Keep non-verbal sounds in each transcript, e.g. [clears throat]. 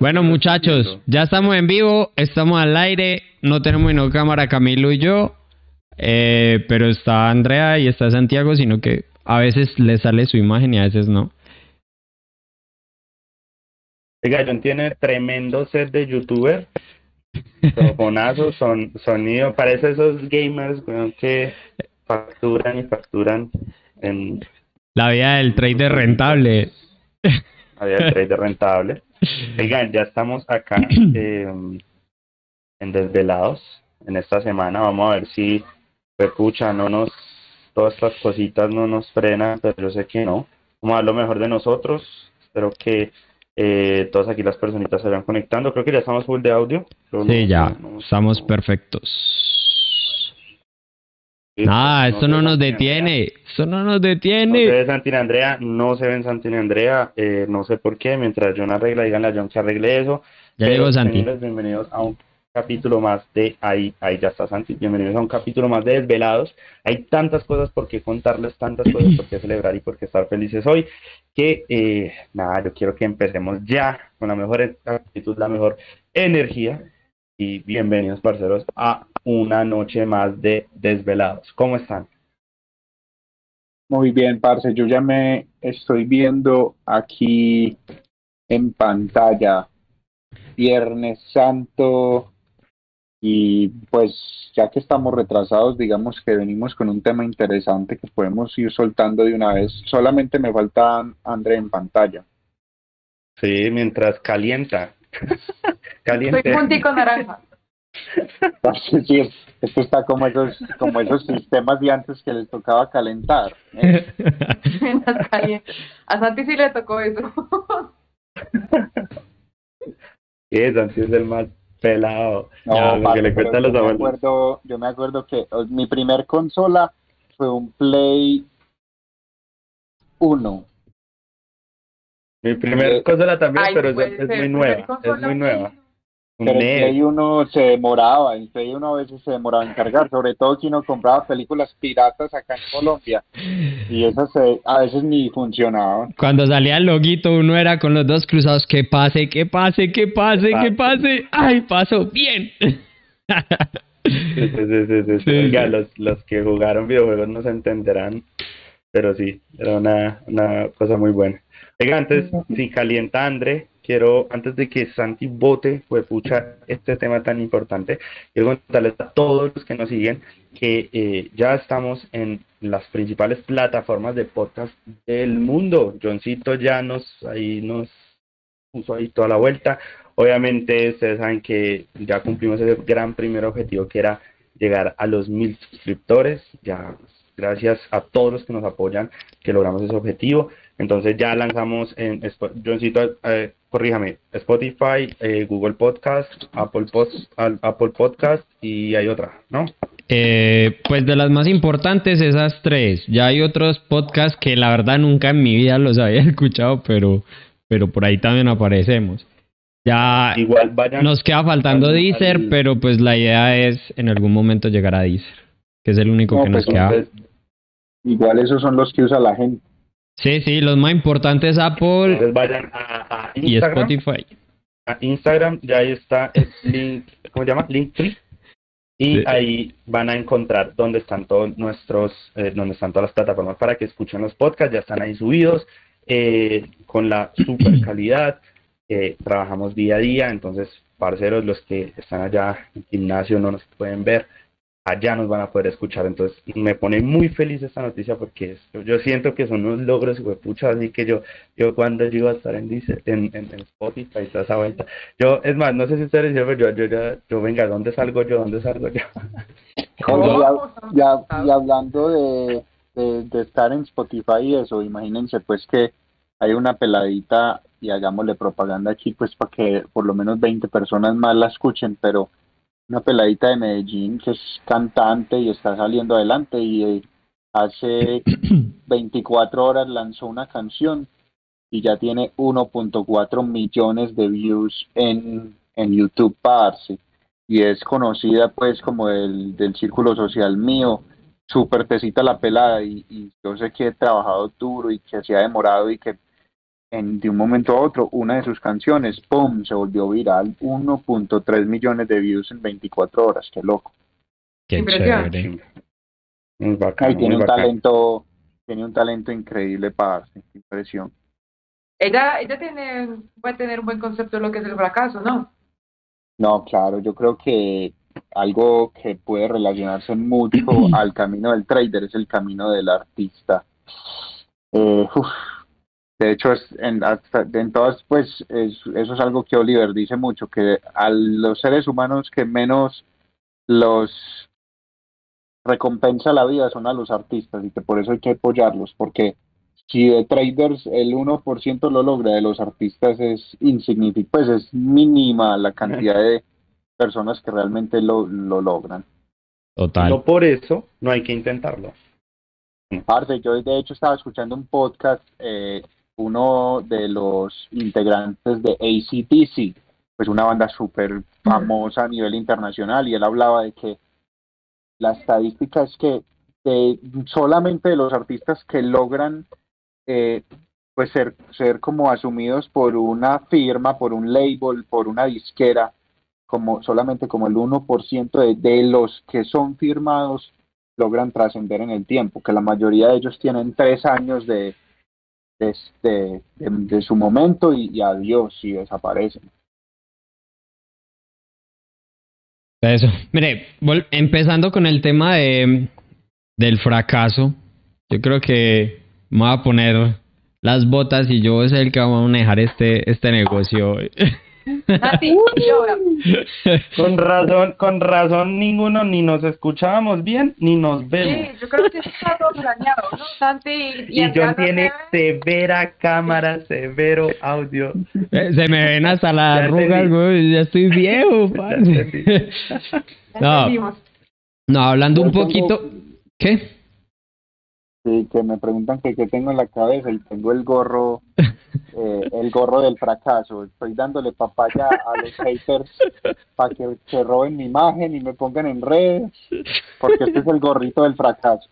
Bueno, muchachos, ya estamos en vivo, estamos al aire, no tenemos no cámara Camilo y yo, eh, pero está Andrea y está Santiago, sino que a veces le sale su imagen y a veces no. Oiga, John tiene tremendo set de youtuber, microfonazos, [laughs] son, sonido, parece esos gamers que facturan y facturan en... La vida del trader rentable. La vida del trader rentable. Oigan, ya estamos acá [clears throat] em, en Desvelados. En esta semana vamos a ver si escucha, no nos, todas estas cositas no nos frenan, pero yo sé que no. Vamos a dar lo mejor de nosotros. Espero que eh, todas aquí las personitas se vayan conectando. Creo que ya estamos full de audio. Sí, ya, estamos perfectos. Nada, esto no, nos detiene, eso no nos detiene. No se ve Santina Andrea, no se ven Santina Andrea, eh, no sé por qué, mientras John arregla, díganle a John que arregle eso. Ya llegó Santi. Bienvenidos a un capítulo más de ahí, ahí ya está Santi, bienvenidos a un capítulo más de Desvelados. Hay tantas cosas por qué contarles, tantas cosas por qué celebrar y por qué estar felices hoy, que eh, nada, yo quiero que empecemos ya con la mejor actitud, la mejor energía y bienvenidos parceros a una noche más de Desvelados. ¿Cómo están? Muy bien, parce. Yo ya me estoy viendo aquí en pantalla Viernes Santo y pues ya que estamos retrasados, digamos que venimos con un tema interesante que podemos ir soltando de una vez. Solamente me falta André en pantalla. Sí, mientras calienta. [laughs] Caliente. Soy puntico naranja. [laughs] Sí, esto está como esos, como esos sistemas de antes que les tocaba calentar. ¿eh? [laughs] A Santi sí le tocó eso. [laughs] Sí, Santi es el más pelado. No, que le cuentan los yo, me acuerdo, yo me acuerdo que mi primer consola fue un Play 1. Mi primer consola también, pero es, muy nueva. Es muy nueva. Pero el Play 1 se demoraba, el Play 1 a veces se demoraba en cargar, sobre todo si uno compraba películas piratas acá en Colombia y esas a veces ni funcionaban. Cuando salía el loguito uno era con los dos cruzados, que pase, que pase, que pase, que pase, ay, pasó, bien. Sí, sí, sí, los, los que jugaron videojuegos no se entenderán, pero sí, era una, una cosa muy buena. Oiga, antes, si calienta André, quiero, antes de que Santi vote, pues pucha, este tema tan importante, quiero contarles a todos los que nos siguen que eh, ya estamos en las principales plataformas de podcast del mundo. Johncito ya nos, ahí nos puso ahí toda la vuelta. Obviamente ustedes saben que ya cumplimos ese gran primer objetivo que era llegar a los mil suscriptores. Ya gracias a todos los que nos apoyan que logramos ese objetivo. Entonces ya lanzamos en, Johncito, eh, corríjame, Spotify, eh, Google Podcast, Apple, Post, Apple Podcast y hay otra, ¿no? Eh, pues de las más importantes esas tres. Ya hay otros podcasts que la verdad nunca en mi vida los había [laughs] escuchado, pero, pero por ahí también aparecemos. Ya Igual nos queda faltando Deezer, pero pues la idea es en algún momento llegar a Deezer, que es el único que nos pues, queda. igual esos son los que usa la gente. Sí, sí, los más importantes Apple Entonces vayan a, y Spotify. A Instagram, ya ahí está el link, ¿cómo se llama? Linktree. Y ahí van a encontrar dónde están todos nuestros, eh, donde están todas las plataformas para que escuchen los podcasts, ya están ahí subidos, eh, con la super [clears throat] calidad. Eh, trabajamos día a día, entonces, parceros, los que están allá en gimnasio no nos pueden ver, allá nos van a poder escuchar. Entonces me pone muy feliz esta noticia porque yo siento que son unos logros, pucha, así que yo, yo cuando yo iba a estar en, en, en, Spotify, toda esa vuelta. Yo, es más, no sé si ustedes dicen, pero yo, yo, yo, venga, ¿dónde salgo yo? ¿Dónde salgo yo? [laughs] ya, ya, hablando de, de, de estar en Spotify y eso, imagínense pues que hay una peladita y hagámosle propaganda aquí pues para que por lo menos 20 personas más la escuchen, pero una peladita de Medellín que es cantante y está saliendo adelante y eh, hace [coughs] 24 horas lanzó una canción y ya tiene 1.4 millones de views en, en YouTube parce. Y es conocida pues como del, del círculo social mío. Súper pesita la pelada y, y, yo sé que he trabajado duro y que se ha demorado y que en, de un momento a otro, una de sus canciones, ¡pum!, se volvió viral, 1.3 millones de views en 24 horas, qué loco. Qué chévere. Muy bacán, tiene un talento, tiene un talento increíble para impresión. Ella, ella tiene, puede tener un buen concepto de lo que es el fracaso, ¿no? No, claro, yo creo que algo que puede relacionarse mucho [clears throat] al camino del trader es el camino del artista. Eh, de hecho, es en, en todas, pues, eso es algo que Oliver dice mucho, que a los seres humanos que menos los recompensa la vida son a los artistas y que por eso hay que apoyarlos, porque si de traders el 1% lo logra, de los artistas es insignificante, pues es mínima la cantidad de personas que realmente lo, lo logran. Total. No por eso no hay que intentarlo. Parce, yo de hecho estaba escuchando un podcast, eh, uno de los integrantes de ACDC, pues una banda súper famosa a nivel internacional, y él hablaba de que la estadística es que solamente de los artistas que logran eh, pues ser, ser como asumidos por una firma, por un label, por una disquera, como solamente como el 1% de, de los que son firmados logran trascender en el tiempo, que la mayoría de ellos tienen tres años de, de, de, su momento y, adiós y desaparecen. Eso, mire, empezando con el tema de, del fracaso, yo creo que me voy a poner las botas y yo soy el que va a manejar este, este negocio. [laughs] [laughs] con razón, con razón ninguno ni nos escuchábamos bien ni nos vemos. Sí, yo creo que está todo planeado, ¿no? Santi y, y John tiene severa cámara, severo audio. Eh, se me ven hasta las arrugas, güey, ya estoy viejo, [laughs] no, no, hablando un poquito, ¿qué? Sí, que me preguntan que qué tengo en la cabeza y tengo el gorro, [laughs] eh, el gorro del fracaso. Estoy dándole papaya a los haters para que se roben mi imagen y me pongan en redes, porque este es el gorrito del fracaso.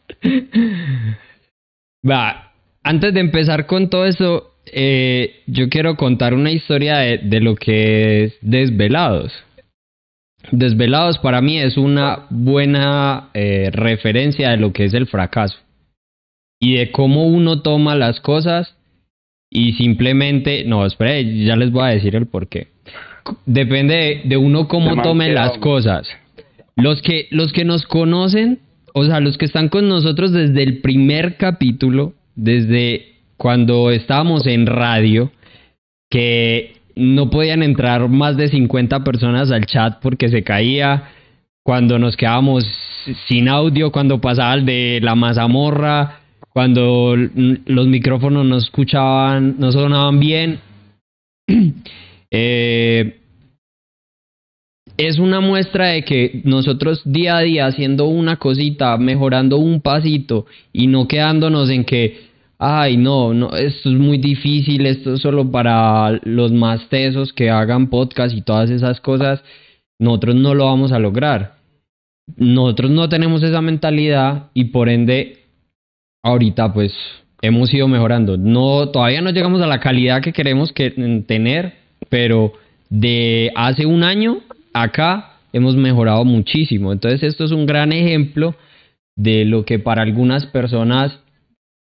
Va, antes de empezar con todo eso, eh, yo quiero contar una historia de, de lo que es Desvelados. Desvelados para mí es una buena eh, referencia de lo que es el fracaso y de cómo uno toma las cosas y simplemente, no, espera, ya les voy a decir el por qué. Depende de, uno cómo tome las cosas. Los que, los que nos conocen, o sea, los que están con nosotros desde el primer capítulo, desde cuando estábamos en radio, que no podían entrar más de 50 personas al chat porque se caía, cuando nos quedábamos sin audio, cuando pasaba el de la mazamorra, cuando los micrófonos no escuchaban, no sonaban bien. [clears throat] Eh, es una muestra de que nosotros día a día haciendo una cosita, mejorando un pasito y no quedándonos en que, ay, no, no, esto es muy difícil, esto es solo para los más tesos que hagan podcast y todas esas cosas, nosotros no lo vamos a lograr. Nosotros no tenemos esa mentalidad y por ende ahorita pues hemos ido mejorando. No, todavía no llegamos a la calidad que queremos que, tener, pero de hace un año acá hemos mejorado muchísimo. Entonces esto es un gran ejemplo de lo que para algunas personas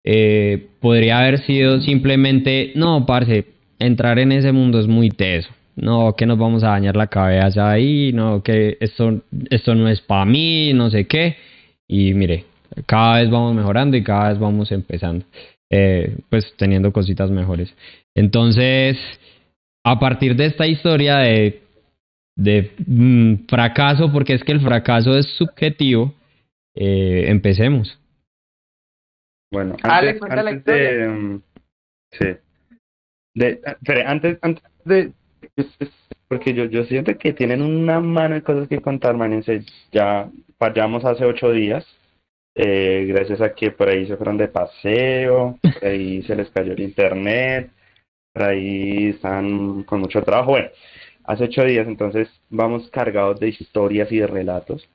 eh, podría haber sido simplemente, no, parce, entrar en ese mundo es muy teso. No, que nos vamos a dañar la cabeza ahí, no, que esto, esto no es para mí, no sé qué. Y mire, cada vez vamos mejorando y cada vez vamos empezando, eh, pues teniendo cositas mejores. Entonces, a partir de esta historia de, de mm, fracaso, porque es que el fracaso es subjetivo, eh, empecemos. Bueno, antes, antes de... Mm, sí. De, antes, antes de... Porque yo, yo siento que tienen una mano de cosas que contar, man. Ya fallamos hace ocho días eh, gracias a que por ahí se fueron de paseo, por ahí se les cayó el internet, por ahí están con mucho trabajo. Bueno, hace ocho días entonces vamos cargados de historias y de relatos.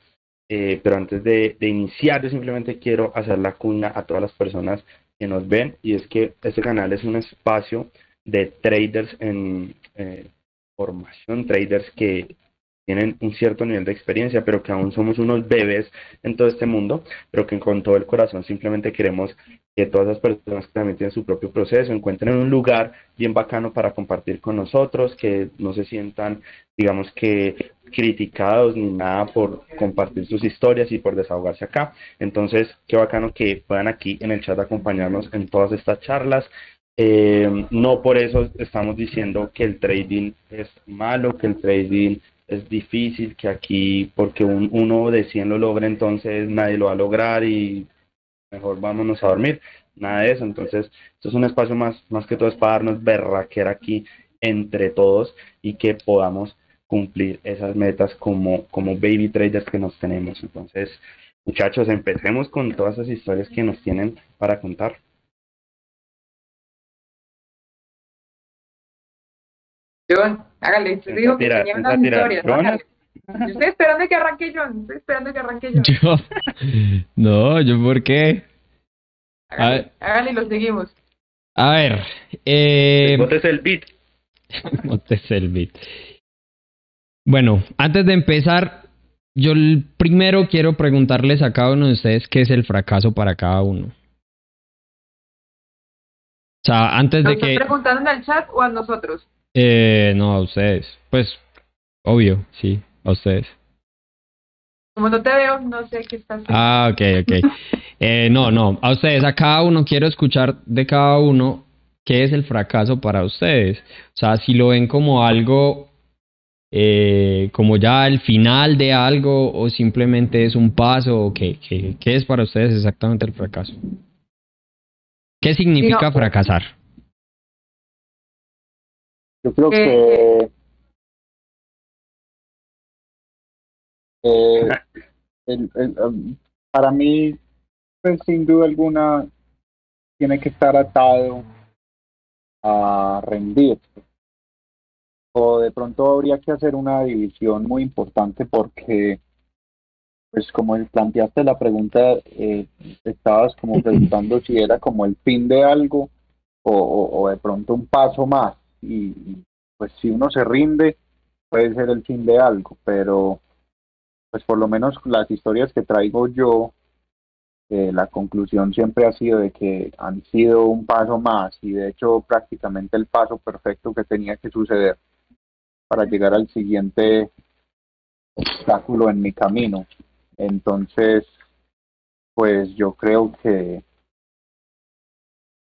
Eh, pero antes de, iniciar, yo simplemente quiero hacer la cuna a todas las personas que nos ven y es que este canal es un espacio de traders en eh, formación, traders que tienen un cierto nivel de experiencia, pero que aún somos unos bebés en todo este mundo, pero que con todo el corazón simplemente queremos que todas las personas que también tienen su propio proceso encuentren un lugar bien bacano para compartir con nosotros, que no se sientan, digamos que criticados ni nada por compartir sus historias y por desahogarse acá. Entonces, qué bacano que puedan aquí en el chat acompañarnos en todas estas charlas. Eh, no por eso estamos diciendo que el trading es malo, que el trading es difícil que aquí, porque un, uno de 100 lo logra, entonces nadie lo va a lograr y mejor vámonos a dormir. Nada de eso. Entonces, esto es un espacio más, más que todo es para darnos berraquera aquí entre todos y que podamos cumplir esas metas como, como baby traders que nos tenemos. Entonces, muchachos, empecemos con todas esas historias que nos tienen para contar. John, hágale. Usted dijo que tenía unas historias. Yo estoy esperando que arranque John. Estoy esperando que arranque John. Yo. No, ¿yo por qué? Hágale, hágale y lo seguimos. A ver. Eh, Botes el beat. [laughs] Botes el beat. Bueno, antes de empezar, yo primero quiero preguntarles a cada uno de ustedes qué es el fracaso para cada uno. O sea, antes de ¿Nos que... están preguntando en el chat o a nosotros? Eh, no, a ustedes. Pues, obvio, sí, a ustedes. Como no te veo, no sé qué estás haciendo. Ah, ok, ok. [laughs] Eh, no, no, a ustedes, a cada uno quiero escuchar de cada uno qué es el fracaso para ustedes. O sea, si lo ven como algo, eh, como ya el final de algo o simplemente es un paso o qué, qué, qué es para ustedes exactamente el fracaso. ¿Qué significa no. fracasar? Yo creo que eh, el- el, um, para mí, pues sin duda alguna, tiene que estar atado a rendir. O de pronto habría que hacer una división muy importante porque, pues como planteaste la pregunta, eh, estabas como [clears throat] preguntando si era como el fin de algo o, o, o de pronto un paso más. Y, pues si uno se rinde, puede ser el fin de algo, pero pues por lo menos las historias que traigo yo, eh, la conclusión siempre ha sido de que han sido un paso más y de hecho prácticamente el paso perfecto que tenía que suceder para llegar al siguiente obstáculo en mi camino. Entonces, pues yo creo que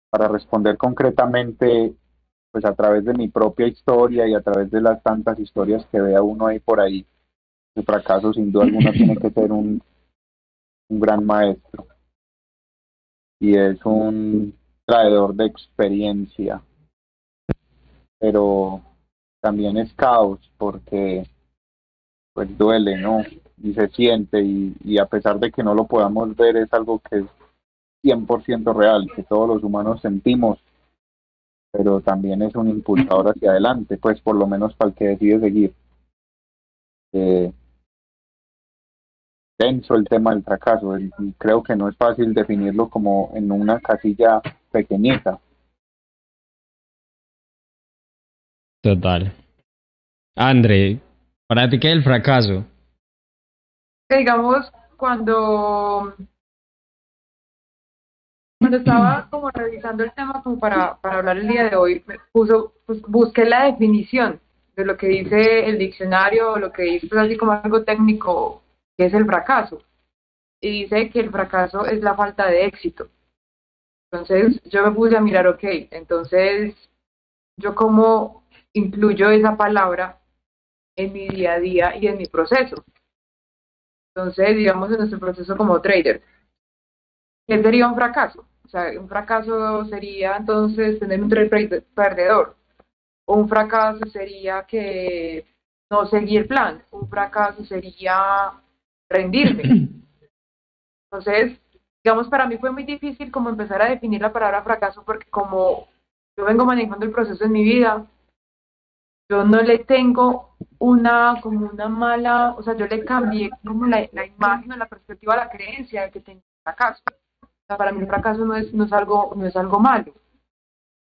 para responder concretamente, pues a través de mi propia historia y a través de las tantas historias que vea uno ahí por ahí, el fracaso sin duda alguna tiene que ser un, un gran maestro. Y es un traidor de experiencia, pero también es caos porque pues duele, ¿no? Y se siente y, y a pesar de que no lo podamos ver es algo que es 100% real, que todos los humanos sentimos, pero también es un impulsador hacia adelante, pues por lo menos para el que decide seguir. Eh, denso el tema del fracaso, y creo que no es fácil definirlo como en una casilla pequeñita. Total. André, para ti qué es el fracaso? Que digamos, cuando cuando estaba como revisando el tema como para, para hablar el día de hoy, puso, pues, busqué la definición de lo que dice el diccionario, lo que dice pues, así como algo técnico, que es el fracaso. Y dice que el fracaso es la falta de éxito. Entonces yo me puse a mirar, ok, entonces yo cómo incluyo esa palabra en mi día a día y en mi proceso. Entonces, digamos, en nuestro proceso como trader, ¿qué sería un fracaso? O sea, un fracaso sería entonces tener un trade perdedor. Un fracaso sería que no seguir el plan. Un fracaso sería rendirme. [clears throat] Entonces, digamos, para mí fue muy difícil como empezar a definir la palabra fracaso porque como yo vengo manejando el proceso en mi vida, yo no le tengo una como una mala, o sea, yo le cambié como la, la imagen o la perspectiva la creencia de que tengo fracaso. Para mí el fracaso no es, no es algo, no es algo malo.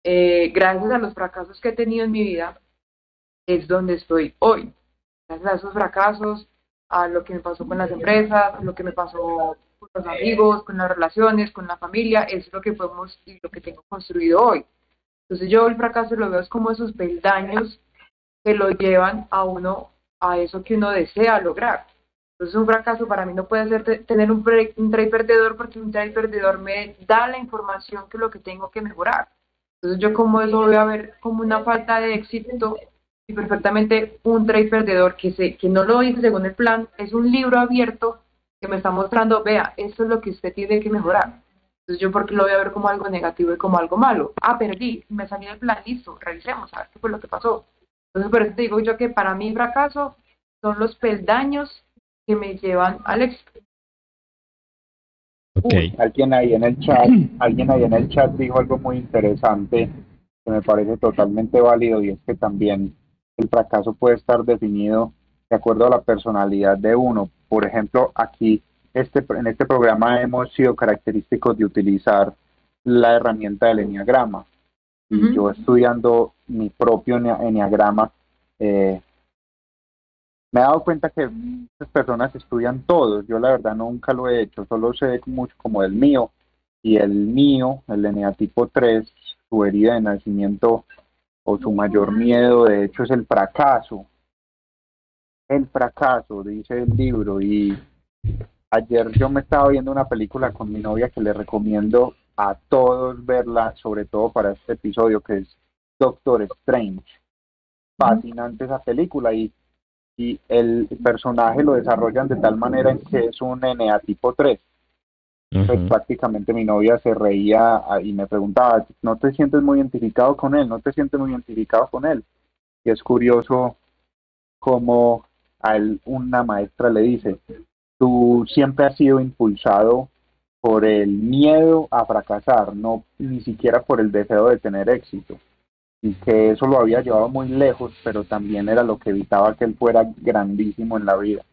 eh, gracias a los fracasos que he tenido en mi vida, es donde estoy hoy. Gracias a esos fracasos, a lo que me pasó con las empresas, a lo que me pasó con los amigos, con las relaciones, con la familia, es lo que podemos y lo que tengo construido hoy. Entonces yo el fracaso lo veo como esos peldaños que lo llevan a uno a eso que uno desea lograr. Entonces un fracaso para mí no puede ser tener un, un trade perdedor porque un trade perdedor me da la información que lo que tengo que mejorar. Entonces yo como eso voy a ver como una falta de éxito y perfectamente un trade perdedor que, se, que no lo hice según el plan, es un libro abierto que me está mostrando, vea, esto es lo que usted tiene que mejorar. Entonces yo porque lo voy a ver como algo negativo y como algo malo. Ah, perdí, me salió el plan, listo, revisemos, a ver qué fue lo que pasó. Entonces por eso te digo yo que para mí fracaso son los peldaños que me llevan al éxito. Okay. alguien ahí en el chat, alguien ahí en el chat dijo algo muy interesante que me parece totalmente válido y es que también el fracaso puede estar definido de acuerdo a la personalidad de uno. Por ejemplo, aquí este, en este programa hemos sido característicos de utilizar la herramienta del enneagrama. Y yo estudiando mi propio enneagrama, eh, me he dado cuenta que muchas personas estudian todos. Yo la verdad nunca lo he hecho, solo sé mucho como el mío. Y el mío, el eneatipo 3, su herida de nacimiento o su mayor miedo, de hecho, es el fracaso. El fracaso, dice el libro. Y ayer yo me estaba viendo una película con mi novia que le recomiendo a todos verla, sobre todo para este episodio, que es Doctor Strange. Fascinante esa película y, y el personaje lo desarrollan de tal manera en que es un NA tipo 3 pues prácticamente mi novia se reía y me preguntaba, ¿no te sientes muy identificado con él? ¿No te sientes muy identificado con él? Y es curioso como a él una maestra le dice, tú siempre has sido impulsado por el miedo a fracasar, no ni siquiera por el deseo de tener éxito. Y que eso lo había llevado muy lejos, pero también era lo que evitaba que él fuera grandísimo en la vida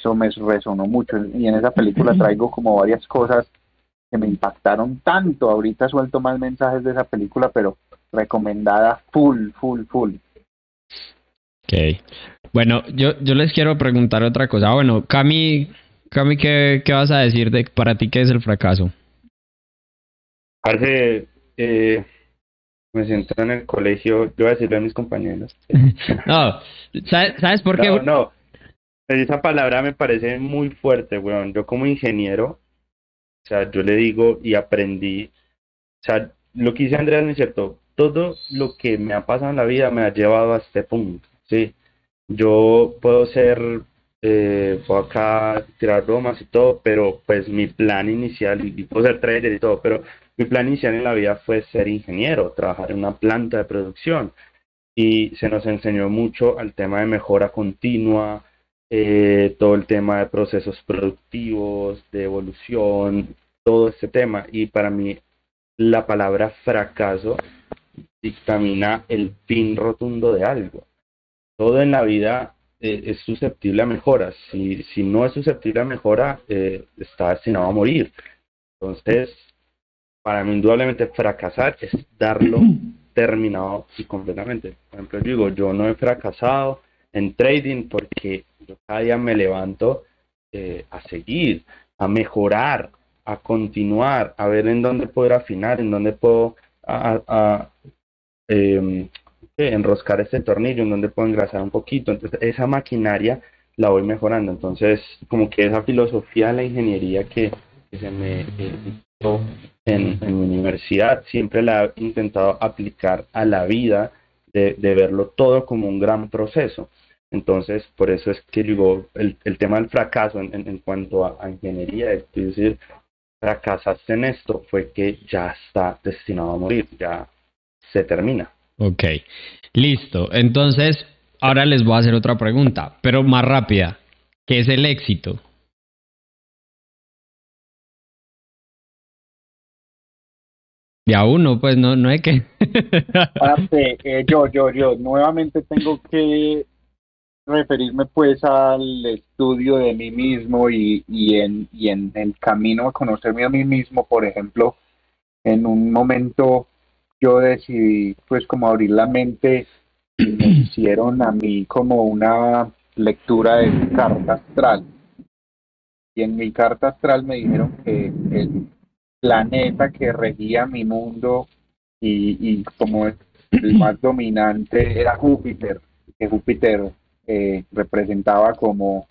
eso me resonó mucho y en esa película [clears throat] traigo como varias cosas que me impactaron tanto. Ahorita suelto más mensajes de esa película, pero recomendada full, full, full. Ok. Bueno, yo, yo les quiero preguntar otra cosa. Bueno, Cami, Cami ¿qué, qué vas a decir de para ti qué es el fracaso? Hace, eh, me siento en el colegio, yo voy a decirle a mis compañeros. [laughs] no, ¿sabes, ¿sabes por qué? No, no, esa palabra me parece muy fuerte, weón. Yo como ingeniero, o sea, yo le digo y aprendí, o sea, lo que dice Andrea no es cierto, todo lo que me ha pasado en la vida me ha llevado a este punto, ¿sí? Yo puedo ser, eh, puedo acá tirar bromas y todo, pero pues mi plan inicial, y puedo ser trader y todo, pero mi plan inicial en la vida fue ser ingeniero, trabajar en una planta de producción. Y se nos enseñó mucho al tema de mejora continua, eh, todo el tema de procesos productivos, de evolución, todo este tema. Y para mí la palabra fracaso dictamina el fin rotundo de algo. Todo en la vida eh, es susceptible a mejoras. Si, si no es susceptible a mejora, eh, está destinado a morir. Entonces, para mí indudablemente fracasar es darlo [clears throat] terminado y completamente. Por ejemplo, yo digo, yo no he fracasado en trading porque yo cada día me levanto eh, a seguir, a mejorar, a continuar, a ver en dónde puedo afinar, en dónde puedo em, enroscar este tornillo, en dónde puedo engrasar un poquito. Entonces, esa maquinaria la voy mejorando. Entonces, como que esa filosofía de la ingeniería que, se me eh, en, mi universidad, siempre la he intentado aplicar a la vida, de, de verlo todo como un gran proceso. Entonces, por eso es que digo, el, el tema del fracaso en, en, cuanto a, ingeniería, es decir, fracasaste en esto, fue que ya está destinado a morir, ya se termina. Ok, listo. Entonces, ahora les voy a hacer otra pregunta, pero más rápida. ¿Qué es el éxito? Ya uno, pues no, no hay que. [laughs] eh, yo, yo, yo, nuevamente tengo que referirme pues al estudio de mí mismo y, y, en, y en el camino a conocerme a mí mismo, por ejemplo, en un momento yo decidí pues como abrir la mente y me [clears throat] hicieron a mí como una lectura de carta astral. Y en mi carta astral me dijeron que el planeta que regía mi mundo y, y como el más [clears throat] dominante era Júpiter, que Júpiter eh, representaba como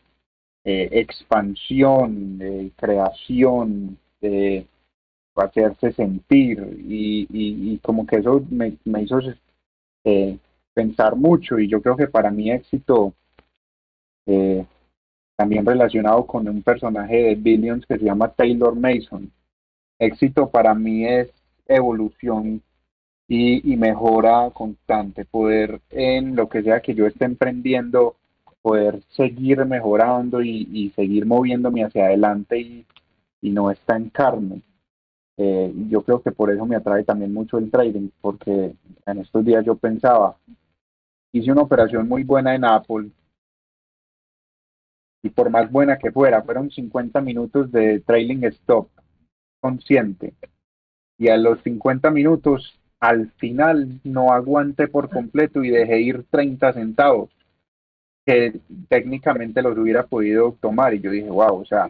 eh, expansión, creación, de hacerse sentir y, y, como que eso me, me hizo eh, pensar mucho y yo creo que para mi éxito eh, también relacionado con un personaje de Billions que se llama Taylor Mason. Éxito para mí es evolución y, y mejora constante, poder en lo que sea que yo esté emprendiendo, poder seguir mejorando y, y seguir moviéndome hacia adelante y, y no estancarme. Eh, yo creo que por eso me atrae también mucho el trading, porque en estos días yo pensaba, hice una operación muy buena en Apple, y por más buena que fuera, fueron 50 minutos de trailing stop consciente. Y a los 50 minutos, al final, no aguanté por completo y dejé ir 30 centavos, que técnicamente los hubiera podido tomar. Y yo dije, wow, o sea,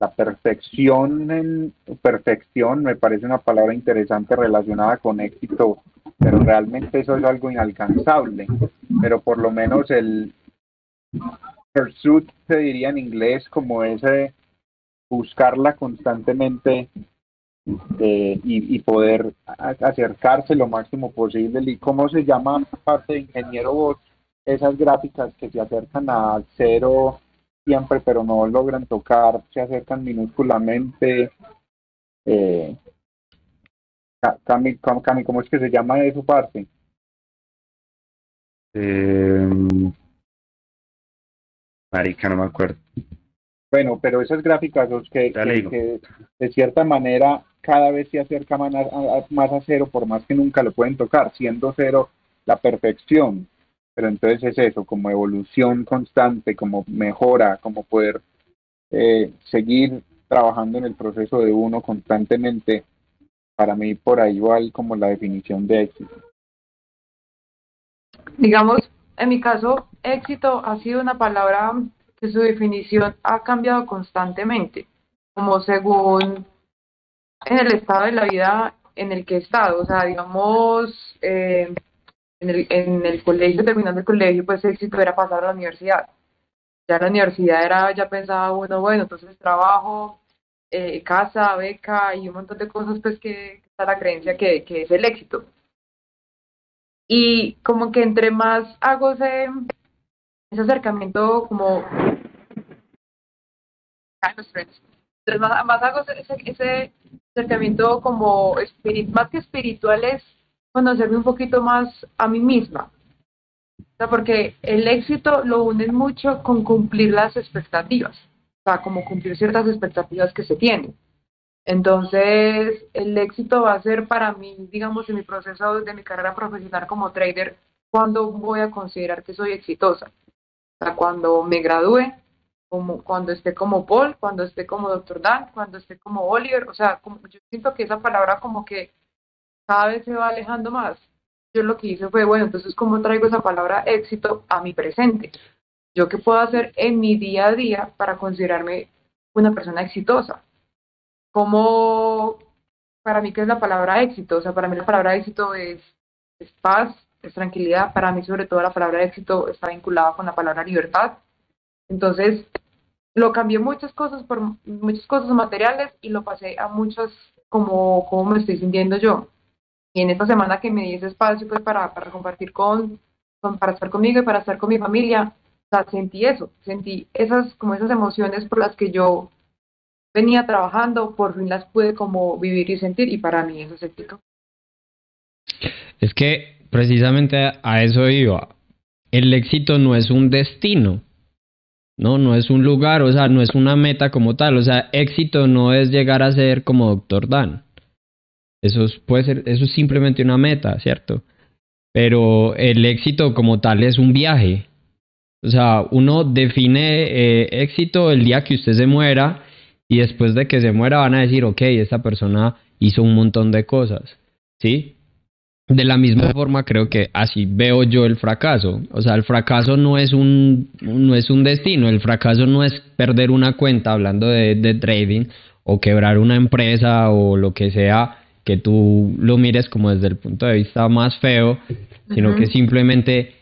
la perfección en perfección me parece una palabra interesante relacionada con éxito, pero realmente eso es algo inalcanzable. Pero por lo menos el pursuit se diría en inglés como ese buscarla constantemente eh, y, poder acercarse lo máximo posible. ¿Y cómo se llama parte de ingeniero vos? Esas gráficas que se acercan a cero siempre, pero no logran tocar, se acercan minúsculamente. Eh, Cami, ¿cómo es que se llama eso parte? Eh, marica, no me acuerdo. Bueno, pero esas gráficas los que, que, de cierta manera cada vez se acercan más a, más a cero, por más que nunca lo pueden tocar, siendo cero la perfección pero entonces es eso, como evolución constante, como mejora, como poder eh, seguir trabajando en el proceso de uno constantemente, para mí por ahí igual como la definición de éxito. Digamos, en mi caso, éxito ha sido una palabra su definición ha cambiado constantemente, como según en el estado de la vida en el que he estado, o sea, digamos, eh, en el, en el colegio, terminando el colegio, pues éxito era pasar a la universidad. Ya la universidad era, ya pensaba uno, bueno, entonces trabajo, eh, casa, beca y un montón de cosas, pues que, está la creencia que, que, es el éxito. Y como que entre más hago ese, ese acercamiento como... Entre más, más hago ese, ese acercamiento como espirit, más que espiritual es conocerme un poquito más a mí misma. O sea, porque el éxito lo une mucho con cumplir las expectativas, o sea, como cumplir ciertas expectativas que se tienen. Entonces, el éxito va a ser para mí, digamos, en mi proceso de mi carrera profesional como trader, cuando voy a considerar que soy exitosa. O sea, cuando me gradúe, como cuando esté como Paul, cuando esté como Dr. Dan, cuando esté como Oliver, o sea, como, yo siento que esa palabra como que cada vez se va alejando más. Yo lo que hice fue, bueno, entonces, ¿cómo traigo esa palabra éxito a mi presente? ¿Yo qué puedo hacer en mi día a día para considerarme una persona exitosa? ¿Cómo, para mí, qué es la palabra éxito? O sea, para mí la palabra éxito es, es paz, es tranquilidad. Para mí, sobre todo, la palabra éxito está vinculada con la palabra libertad. Entonces, lo cambié muchas cosas por muchas cosas materiales y lo pasé a muchas como, como me estoy sintiendo yo. Y en esta semana que me di ese espacio pues, para, para compartir con, para estar conmigo y para estar con mi familia, o sea, sentí eso, sentí esas, como esas emociones por las que yo venía trabajando, por fin las pude como vivir y sentir y para mí eso es éxito. Es que precisamente a eso iba. El éxito no es un destino, no, no es un lugar, o sea, no es una meta como tal, o sea, éxito no es llegar a ser como Doctor Dan. Eso puede ser, eso es simplemente una meta, ¿cierto? Pero el éxito como tal es un viaje. O sea, uno define eh, éxito el día que usted se muera y después de que se muera van a decir, ok, esta persona hizo un montón de cosas, ¿sí? De la misma forma creo que así veo yo el fracaso. O sea, el fracaso no es un, no es un destino, el fracaso no es perder una cuenta hablando de, de trading o quebrar una empresa o lo que sea que tú lo mires como desde el punto de vista más feo, sino que simplemente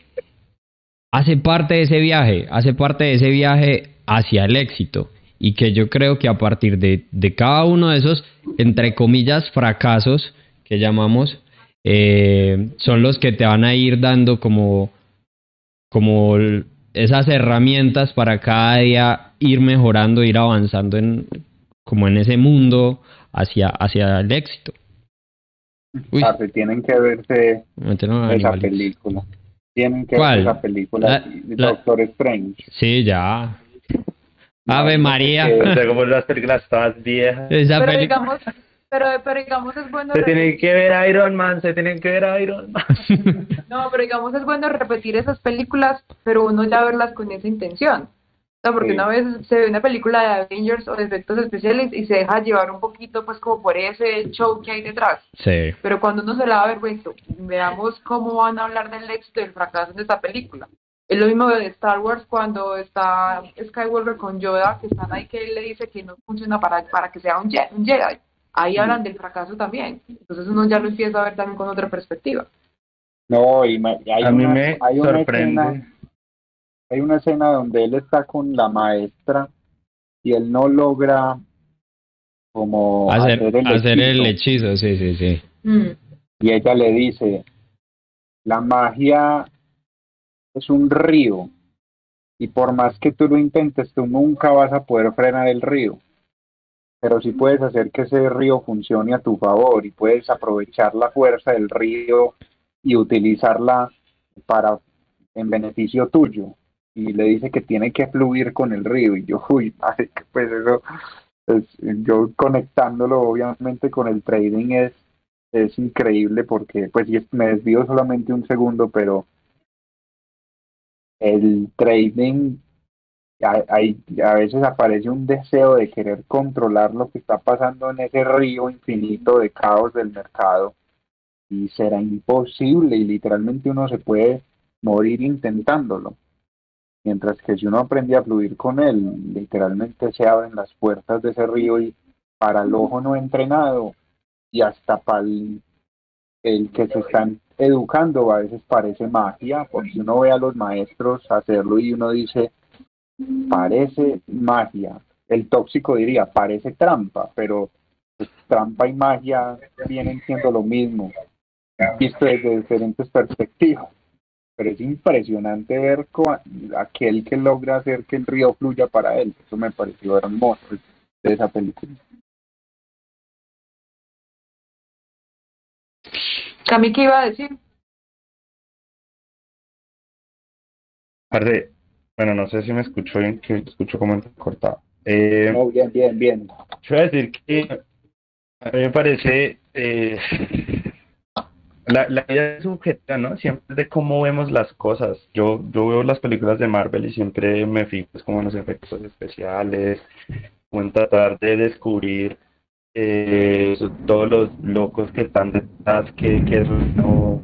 hace parte de ese viaje, hace parte de ese viaje hacia el éxito. Y que yo creo que a partir de, de cada uno de esos, entre comillas, fracasos que llamamos, eh, son los que te van a ir dando como, como esas herramientas para cada día ir mejorando, ir avanzando en, como en ese mundo hacia, hacia el éxito. Uy. tienen que verse esa película. Tienen que ver esa película. Doctor Strange. Sí, ya. Ave María. como las películas todas viejas. pero, digamos, pero, pero digamos es bueno... Se tienen que ver Iron Man, se tienen que ver Iron Man. [laughs] no, pero digamos es bueno repetir esas películas, pero uno ya verlas con esa intención. No, porque una vez se ve una película de Avengers o de efectos especiales y se deja llevar un poquito, pues, como por ese show que hay detrás. Sí. Pero cuando uno se la va a ver, bueno, veamos cómo van a hablar del éxito y del fracaso de esta película. Es lo mismo de Star Wars cuando está Skywalker con Yoda, que están ahí que él le dice que no funciona para, para que sea un, Jedi. Ahí hablan del fracaso también. Entonces uno ya lo empieza a ver también con otra perspectiva. No, y hay a mí me sorprende hay una escena donde él está con la maestra y él no logra como hacer, el, hechizo. sí, sí, sí. Mm. Y ella le dice, la magia es un río y por más que tú lo intentes, tú nunca vas a poder frenar el río. Pero sí puedes hacer que ese río funcione a tu favor y puedes aprovechar la fuerza del río y utilizarla para en beneficio tuyo. Y le dice que tiene que fluir con el río. Y yo, uy, pues eso, yo conectándolo obviamente con el trading es, es increíble porque, pues me desvío solamente un segundo, pero el trading, hay, a veces aparece un deseo de querer controlar lo que está pasando en ese río infinito de caos del mercado y será imposible y literalmente uno se puede morir intentándolo. Mientras que si uno aprende a fluir con él, literalmente se abren las puertas de ese río y para el ojo no entrenado y hasta para el, que se están educando a veces parece magia, porque uno ve a los maestros hacerlo y uno dice, parece magia. El tóxico diría, parece trampa, pero pues, trampa y magia vienen siendo lo mismo, visto desde diferentes perspectivas pero es impresionante ver aquel que logra hacer que el río fluya para él. Eso me pareció hermoso de esa película. ¿Cami qué iba a decir? Bueno, no sé si me escuchó bien, que escucho como cortado. Eh, bien, bien, bien. Yo voy a decir que a mí me parece eh, la, la vida es subjetiva, ¿no? Siempre de cómo vemos las cosas. Yo, yo veo las películas de Marvel y siempre me fijo pues, como en los efectos especiales, como en tratar de descubrir eh, todos los locos que están detrás, que, que no,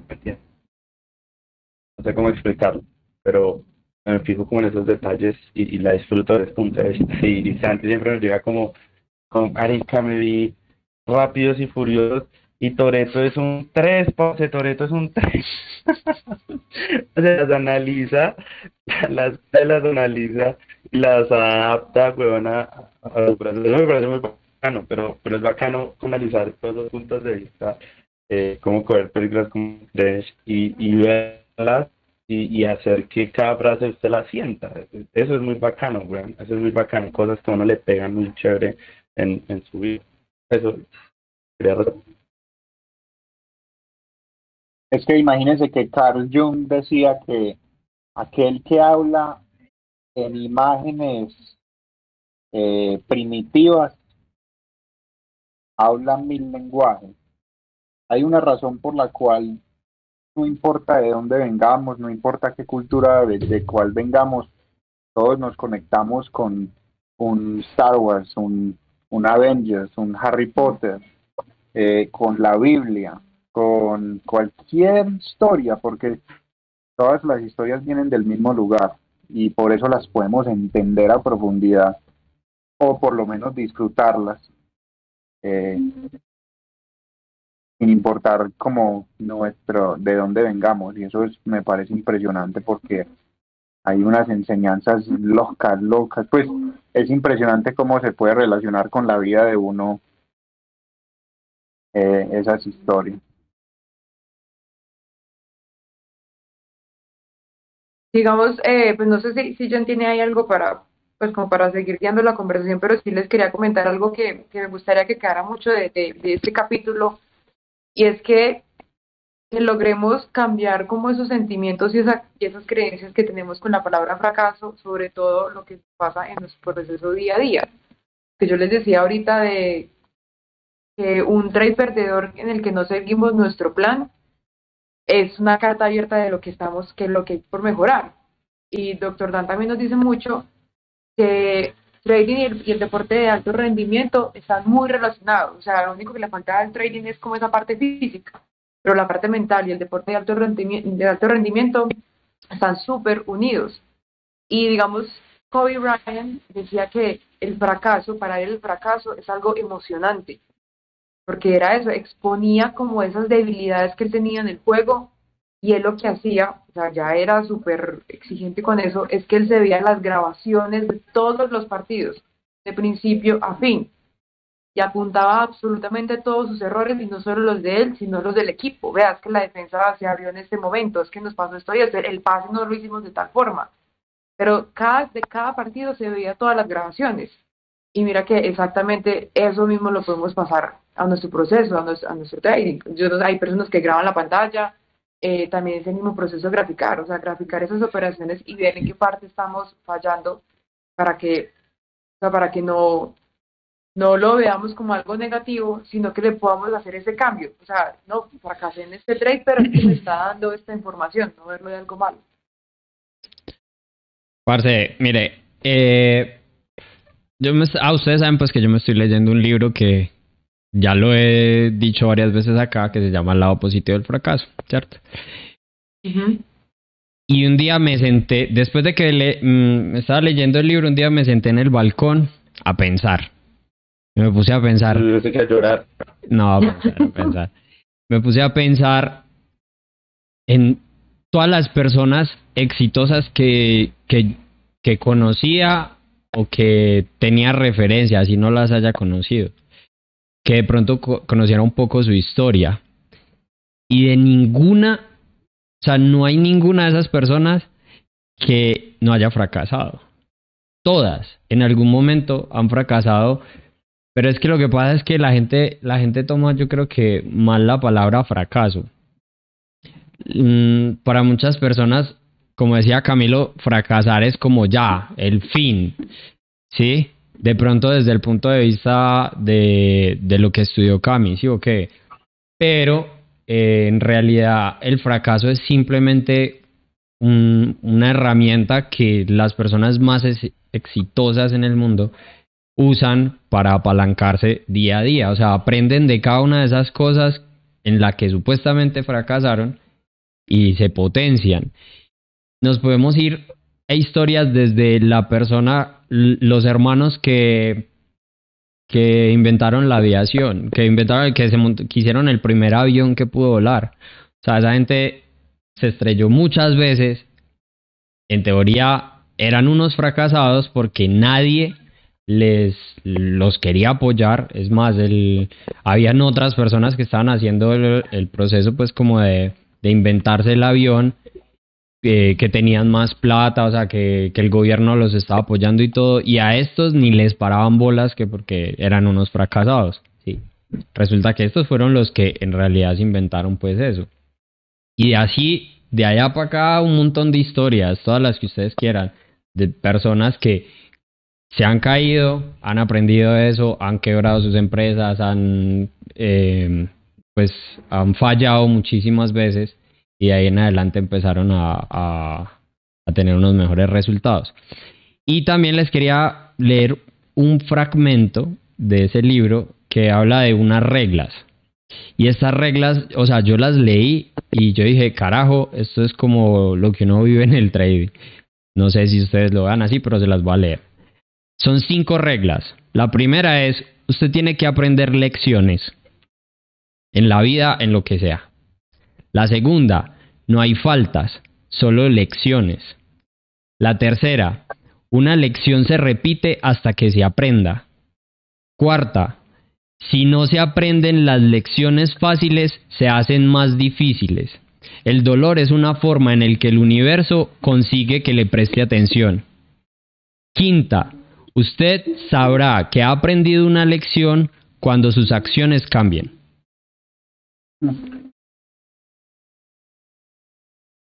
no sé cómo explicarlo, pero me fijo como en esos detalles y, la disfruto desde ese punto de vista. Y, y siempre me llega como, como, Arica, me vi rápidos y furiosos y Toreto es un 3, Pose, Toreto es un 3. o sea, las analiza, [laughs] las, las analiza y las adapta, weón, a, a los brazos. Eso me parece muy bacano, pero, pero es bacano analizar todos los puntos de vista, eh, cómo coger películas como Crash y, y verlas y, y, hacer que cada frase usted la sienta. Eso es muy bacano, weón. Eso es muy bacano. Cosas que a uno le pegan muy chévere en, en su vida. Eso es que imagínense que Carl Jung decía que aquel que habla en imágenes eh, primitivas habla mil lenguajes. Hay una razón por la cual no importa de dónde vengamos, no importa qué cultura de, cuál vengamos, todos nos conectamos con un Star Wars, un, Avengers, un Harry Potter, eh, con la Biblia, con cualquier historia, porque todas las historias vienen del mismo lugar y por eso las podemos entender a profundidad o por lo menos disfrutarlas. Eh, sin importar como nuestro de dónde vengamos. Y eso es, me parece impresionante porque hay unas enseñanzas locas locas. Pues es impresionante cómo se puede relacionar con la vida de uno eh, esas historias. Digamos, eh, pues no sé si, si John tiene ahí algo para, pues como para seguir guiando la conversación, pero sí les quería comentar algo que, que me gustaría que quedara mucho de, de, este capítulo, y es que, logremos cambiar como esos sentimientos y, esa, y esas creencias que tenemos con la palabra fracaso, sobre todo lo que pasa en nuestro proceso día a día. Que yo les decía ahorita de que un trade perdedor en el que no seguimos nuestro plan es una carta abierta de lo que estamos, que es lo que hay por mejorar. Y doctor Dan también nos dice mucho que trading y el, deporte de alto rendimiento están muy relacionados. O sea, lo único que le falta al trading es como esa parte física, pero la parte mental y el deporte de alto rendimiento, de alto rendimiento están súper unidos. Y digamos, Kobe Bryant decía que el fracaso, para él el fracaso es algo emocionante porque era eso, exponía como esas debilidades que él tenía en el juego y él lo que hacía, o sea, ya era súper exigente con eso, es que él se veía las grabaciones de todos los partidos, de principio a fin, y apuntaba absolutamente todos sus errores, y no solo los de él, sino los del equipo. Veas que la defensa se abrió en este momento, es que nos pasó esto y el pase no lo hicimos de tal forma. Pero cada, de cada partido se veía todas las grabaciones. Y mira que exactamente eso mismo lo podemos pasar a nuestro proceso, a nuestro, a nuestro trading. Yo, hay personas que graban la pantalla, eh, también es el mismo proceso graficar, o sea, graficar esas operaciones y ver en qué parte estamos fallando para que, o sea, para que no, no lo veamos como algo negativo, sino que le podamos hacer ese cambio. O sea, no, fracasé en este trade, pero me está dando esta información, no verlo de algo malo. Parce, mire, eh, yo me, ah, ustedes saben pues que yo me estoy leyendo un libro que, ya lo he dicho varias veces acá, que se llama el lado positivo del fracaso, ¿cierto? Y un día me senté, después de que le, mm, estaba leyendo el libro, un día me senté en el balcón a pensar. Me puse a pensar. a llorar. No, a pensar, a pensar. Me puse a pensar en todas las personas exitosas que, que, que conocía o que tenía referencia, si no las haya conocido que de pronto conociera un poco su historia. Y de ninguna, o sea, no hay ninguna de esas personas que no haya fracasado. Todas en algún momento han fracasado, pero es que lo que pasa es que la gente, la gente toma, yo creo que mal la palabra fracaso. Mm, para muchas personas, como decía Camilo, fracasar es como ya, el fin, ¿sí? De pronto desde el punto de vista de, de lo que estudió Cami, ¿sí o qué? Pero eh, en realidad el fracaso es simplemente una herramienta que las personas más exitosas en el mundo usan para apalancarse día a día. O sea, aprenden de cada una de esas cosas en la que supuestamente fracasaron y se potencian. Nos podemos ir a historias desde la persona los hermanos que, que inventaron la aviación, que inventaron, que, se que hicieron el primer avión que pudo volar. O sea, esa gente se estrelló muchas veces. En teoría eran unos fracasados porque nadie les los quería apoyar. Es más, el, habían otras personas que estaban haciendo el, el proceso pues como de, de inventarse el avión que tenían más plata, o sea, que, el gobierno los estaba apoyando y todo, y a estos ni les paraban bolas que porque eran unos fracasados, ¿sí? Resulta que estos fueron los que en realidad se inventaron pues eso. Y así, de allá para acá, un montón de historias, todas las que ustedes quieran, de personas que se han caído, han aprendido eso, han quebrado sus empresas, han, eh, pues, han fallado muchísimas veces y ahí en adelante empezaron a, a, tener unos mejores resultados. Y también les quería leer un fragmento de ese libro que habla de unas reglas, Y estas reglas, o sea, yo las leí y yo dije, carajo, esto es como lo que uno vive en el trading. No sé si ustedes lo vean así, pero se las voy a leer. Son cinco reglas. La primera es, usted tiene que aprender lecciones. En la vida, en lo que sea. La segunda, no hay faltas, solo lecciones. La tercera, una lección se repite hasta que se aprenda. Cuarta, si no se aprenden las lecciones fáciles, se hacen más difíciles. El dolor es una forma en la que el universo consigue que le preste atención. Quinta, usted sabrá que ha aprendido una lección cuando sus acciones cambien.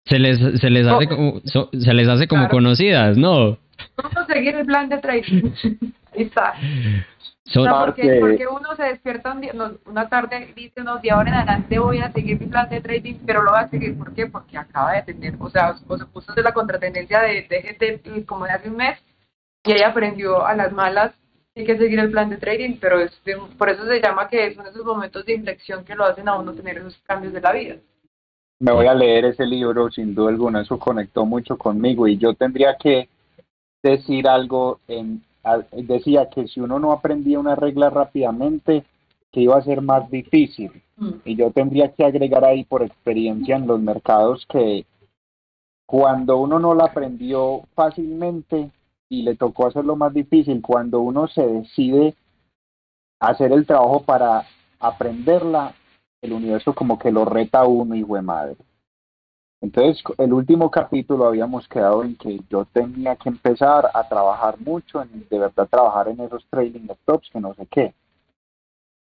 Se les, se les hace como, se les hace como conocidas, ¿no? Vamos a seguir el plan de trading. [laughs] Ahí está. porque, porque, uno se despierta un día, una tarde y dice, no, de ahora en adelante voy a seguir mi plan de trading, pero lo va a seguir, ¿por qué? Porque acaba de tener, o sea, o se puso de la contratendencia de DGT como de hace un mes y ella aprendió a las malas hay que seguir el plan de trading, pero es por eso se llama que son esos momentos de inflexión que lo hacen a uno tener esos cambios de la vida. Me voy a leer ese libro, sin duda alguna, eso conectó mucho conmigo y yo tendría que decir algo, en, decía que si uno no aprendía una regla rápidamente, que iba a ser más difícil. Mm. Y yo tendría que agregar ahí por experiencia en los mercados que cuando uno no la aprendió fácilmente y le tocó hacerlo más difícil, cuando uno se decide hacer el trabajo para aprenderla, el universo como que lo reta uno, hijo de madre. Entonces, el último capítulo habíamos quedado en que yo tenía que empezar a trabajar mucho, en de verdad trabajar en esos trading stops, que no sé qué.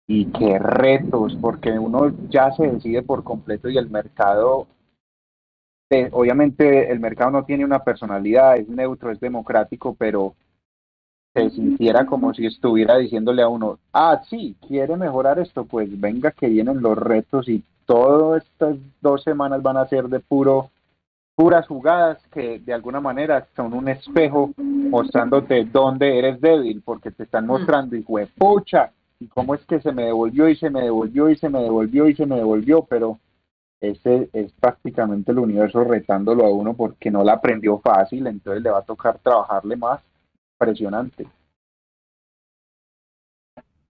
Y qué retos, porque uno ya se decide por completo y el mercado, eh, obviamente el mercado no tiene una personalidad, es neutro, es democrático, pero se sintiera como si estuviera diciéndole a uno, ah, sí, quiere mejorar esto, pues venga que vienen los retos y todas estas dos semanas van a ser de puro puras jugadas que de alguna manera son un espejo mostrándote dónde eres débil, porque te están mostrando, y fue pucha, y cómo es que se me devolvió y se me devolvió y se me devolvió y se me devolvió, pero ese es prácticamente el universo retándolo a uno porque no la aprendió fácil, entonces le va a tocar trabajarle más. Impresionante.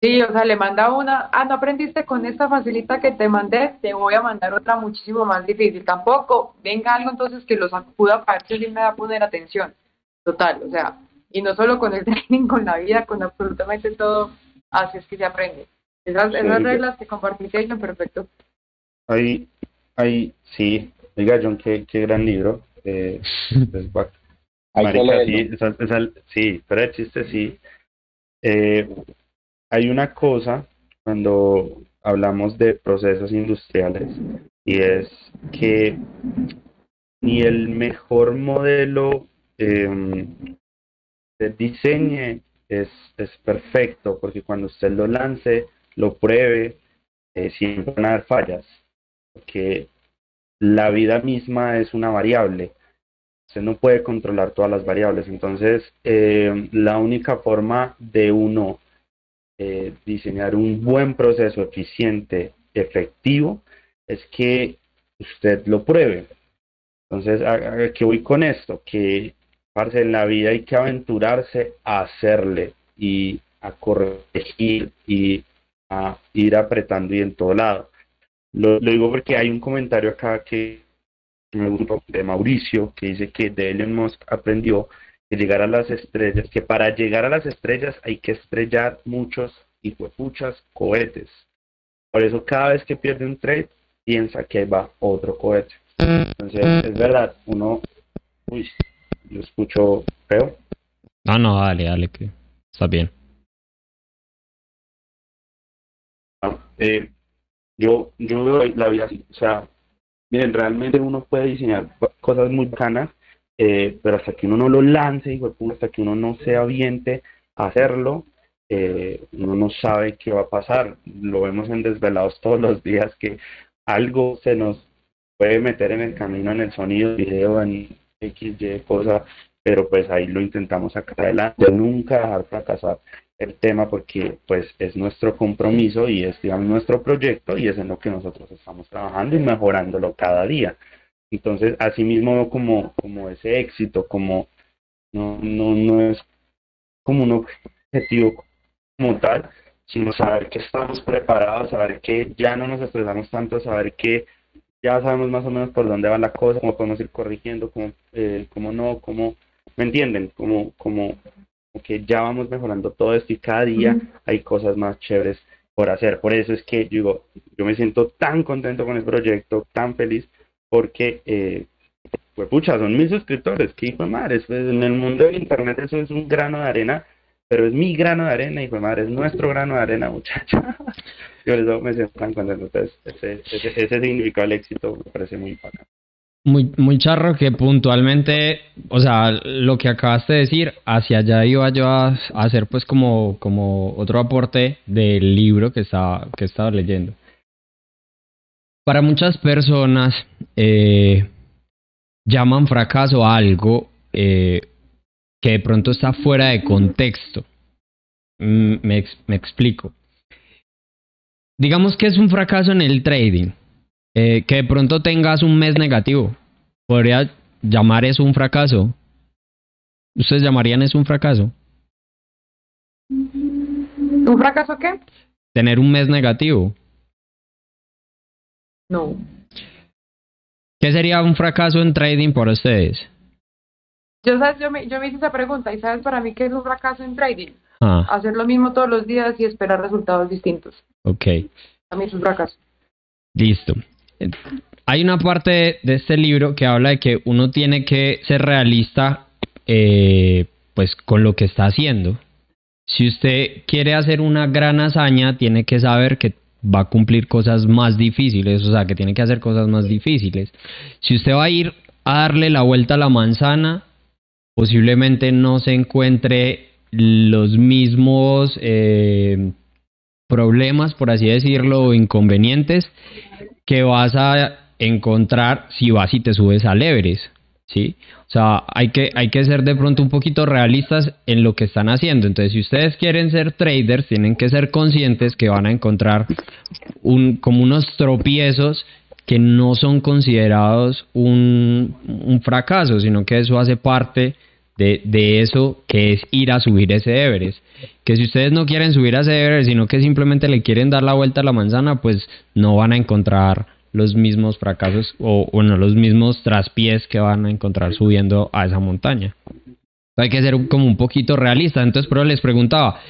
Sí, o sea, le manda una, ah, no aprendiste con esta facilita que te mandé, te voy a mandar otra muchísimo más difícil. Tampoco, venga algo entonces que los acuda para que me va a poner atención. Total, o sea, y no solo con el [laughs] training, con la vida, con absolutamente todo, así es que se aprende. Esas, esas reglas que compartiste lo perfecto. Ahí, ahí, sí, oiga John, qué, qué gran libro. Eh, [laughs] pues, Marica, sí, esa, sí, pero el chiste sí. Eh, hay una cosa cuando hablamos de procesos industriales y es que ni el mejor modelo eh, de diseño es, es perfecto porque cuando usted lo lance, lo pruebe, eh, siempre van a haber fallas porque la vida misma es una variable usted no puede controlar todas las variables entonces eh, la única forma de uno eh, diseñar un buen proceso eficiente, efectivo, es que usted lo pruebe. Entonces, ¿a, qué voy con esto? Que, parce, en la vida hay que aventurarse a hacerle y a corregir y a ir apretando y en todo lado. Lo, digo porque hay un comentario acá que me gusta de Mauricio que dice que de Elon Musk aprendió que llegar a las estrellas, que para llegar a las estrellas hay que estrellar muchos y puchas cohetes. Por eso cada vez que pierde un trade, piensa que va otro cohete. Entonces, es verdad, uno, uy, lo escucho feo. No, no, dale, dale, que está bien. Eh, yo, yo veo la vida así, o sea, miren, realmente uno puede diseñar cosas muy bacanas, eh, pero hasta que uno no lo lance, hasta que uno no se aviente a hacerlo, eh, uno no sabe qué va a pasar. Lo vemos en desvelados todos los días que algo se nos puede meter en el camino, en el sonido, video, en X, Y, cosa, pero pues ahí lo intentamos sacar adelante, nunca dejar fracasar. El tema porque pues es nuestro compromiso y es nuestro proyecto y es en lo que nosotros estamos trabajando y mejorándolo cada día. Entonces, así mismo como, como ese éxito, como no, no, no es como un objetivo como tal, sino saber que estamos preparados, saber que ya no nos estresamos tanto, saber que ya sabemos más o menos por dónde va la cosa, cómo podemos ir corrigiendo, cómo, eh, cómo no, cómo, ¿me entienden? Como, como, que ya vamos mejorando todo esto y cada día hay cosas más chéveres por hacer. Por eso es que yo digo, yo me siento tan contento con el proyecto, tan feliz, porque, eh, pues pucha, son mil suscriptores, que hijo de madre, pues, en el mundo del internet eso es un grano de arena, pero es mi grano de arena, hijo de madre, es nuestro grano de arena, muchacha. [laughs] Yo les me siento tan contento, entonces ese, ese, ese significado del éxito me parece muy bacán muy, muy charro que puntualmente, o sea, lo que acabaste de decir, hacia allá iba yo a, hacer pues como, como otro aporte del libro que estaba, que estaba leyendo. Para muchas personas eh, llaman fracaso a algo eh, que de pronto está fuera de contexto. Mm, me explico. Digamos que es un fracaso en el trading eh, que de pronto tengas un mes negativo. ¿Podría llamar eso un fracaso? ¿Ustedes llamarían eso un fracaso? ¿Un fracaso qué? Tener un mes negativo. No. ¿Qué sería un fracaso en trading por ustedes? Yo, ¿sabes? Yo, me, yo me hice esa pregunta y ¿sabes para mí qué es un fracaso en trading? Ah. Hacer lo mismo todos los días y esperar resultados distintos. Ok. A mí es un fracaso. Listo. Hay una parte de este libro que habla de que uno tiene que ser realista eh, pues con lo que está haciendo. Si usted quiere hacer una gran hazaña, tiene que saber que va a cumplir cosas más difíciles, o sea, que tiene que hacer cosas más difíciles. Si usted va a ir a darle la vuelta a la manzana, posiblemente no se encuentre los mismos eh, problemas, por así decirlo, o inconvenientes que vas a encontrar si vas y te subes al Everest, ¿sí? O sea, hay que, hay que ser de pronto un poquito realistas en lo que están haciendo. Entonces, si ustedes quieren ser traders, tienen que ser conscientes que van a encontrar un, como unos tropiezos que no son considerados un, un fracaso, sino que eso hace parte de, de, eso que es ir a subir ese Everest. Que si ustedes no quieren subir a ese Everest, sino que simplemente le quieren dar la vuelta a la manzana, pues no van a encontrar los mismos fracasos o bueno, los mismos traspiés que van a encontrar subiendo a esa montaña. Hay que ser como un poquito realista. Entonces, pero les preguntaba,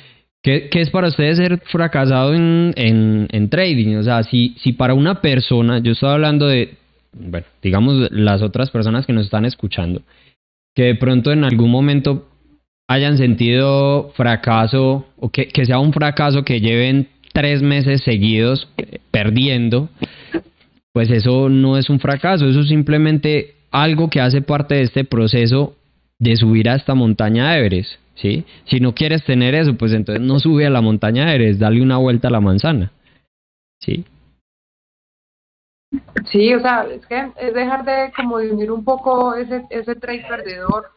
¿qué, qué es para ustedes ser fracasado en, en, en, trading? O sea, si, si para una persona, yo estoy hablando de, bueno, digamos las otras personas que nos están escuchando, que de pronto en algún momento hayan sentido fracaso o que, sea un fracaso que lleven tres meses seguidos perdiendo, pues eso no es un fracaso, eso es simplemente algo que hace parte de este proceso de subir a esta montaña Everest, ¿sí? Si no quieres tener eso, pues entonces no sube a la montaña Everest, dale una vuelta a la manzana, ¿sí? Sí, o sea, es que es dejar de como unir un poco ese, ese trade perdedor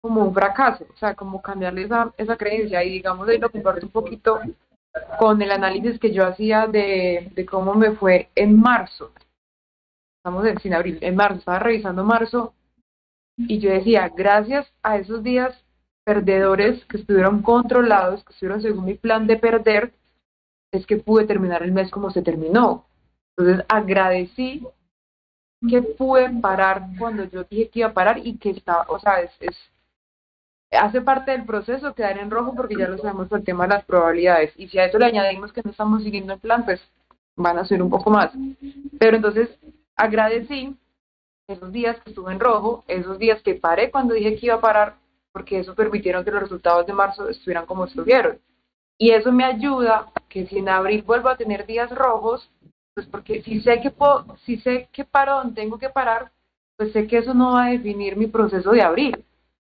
como un fracaso, o sea, como cambiarle esa, esa creencia y digamos ahí lo comparto un poquito con el análisis que yo hacía de, de cómo me fue en marzo. Estamos en, sin abril, en marzo, estaba revisando marzo y yo decía, gracias a esos días perdedores que estuvieron controlados, que estuvieron según mi plan de perder, es que pude terminar el mes como se terminó. Entonces agradecí que pude parar cuando yo dije que iba a parar y que estaba, o sea, es, hace parte del proceso quedar en rojo porque ya lo sabemos por el tema de las probabilidades. Y si a eso le añadimos que no estamos siguiendo el plan, pues van a subir un poco más. Pero entonces agradecí esos días que estuve en rojo, esos días que paré cuando dije que iba a parar, porque eso permitieron que los resultados de marzo estuvieran como estuvieron. Y eso me ayuda que si en abril vuelvo a tener días rojos, pues porque si sé que puedo, si sé que paro donde tengo que parar, pues sé que eso no va a definir mi proceso de abril.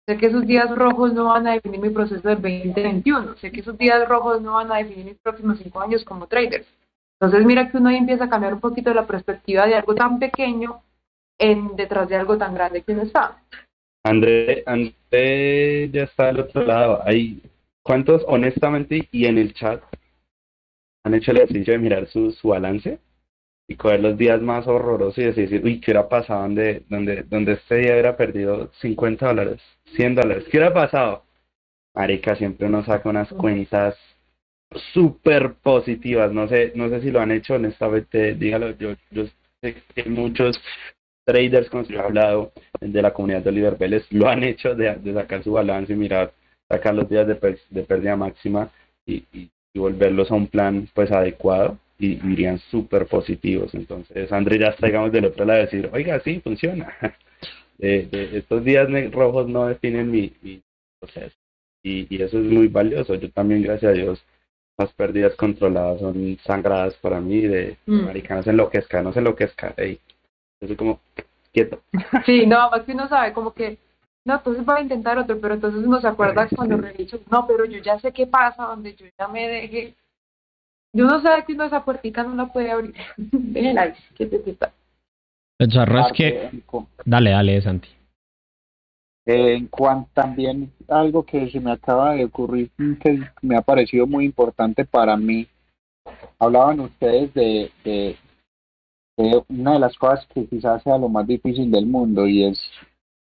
Sé que esos días rojos no van a definir mi proceso del 2021. Sé que esos días rojos no van a definir mis próximos cinco años como trader. Entonces mira que uno ahí empieza a cambiar un poquito la perspectiva de algo tan pequeño en detrás de algo tan grande que uno está. André, André ya está al otro lado. Ahí ¿Cuántos, honestamente, y en el chat, han hecho el ejercicio de mirar su, su balance y coger los días más horrorosos y decir, uy, ¿qué hubiera pasado donde, donde, donde este día hubiera perdido 50 dólares, 100 dólares? ¿Qué hubiera pasado? Marica, siempre uno saca unas cuentas súper positivas. No sé, no sé si lo han hecho honestamente, dígalo, yo, yo sé que muchos traders con los que he hablado de la comunidad de Oliver Vélez lo han hecho de, de sacar su balance y mirar, sacar los días de, de pérdida máxima y, y, volverlos a un plan pues adecuado y irían súper positivos. Entonces, André ya está, digamos, del otro lado de decir, oiga, sí, funciona. De, [laughs] de estos días rojos no definen mi, mi proceso. Y, y, eso es muy valioso. Yo también, gracias a Dios, las pérdidas controladas son sangradas para mí, de mm. maricanos enloquezca, no se enloquezca. Ey. Yo soy como, quieto. [laughs] Sí, no, más que uno sabe, como que, no, entonces va a intentar otro, pero entonces uno se acuerda [laughs] cuando reviso, no, pero yo ya sé qué pasa, donde yo ya me deje. Yo no sé que uno esa puertica no la puede abrir. [laughs] Déjela ahí, que te está. El charro es que. Dale, dale, Santi. Eh, en cuanto también algo que se me acaba de ocurrir que me ha parecido muy importante para mí, hablaban ustedes de, de, una de las cosas que quizás sea lo más difícil del mundo y es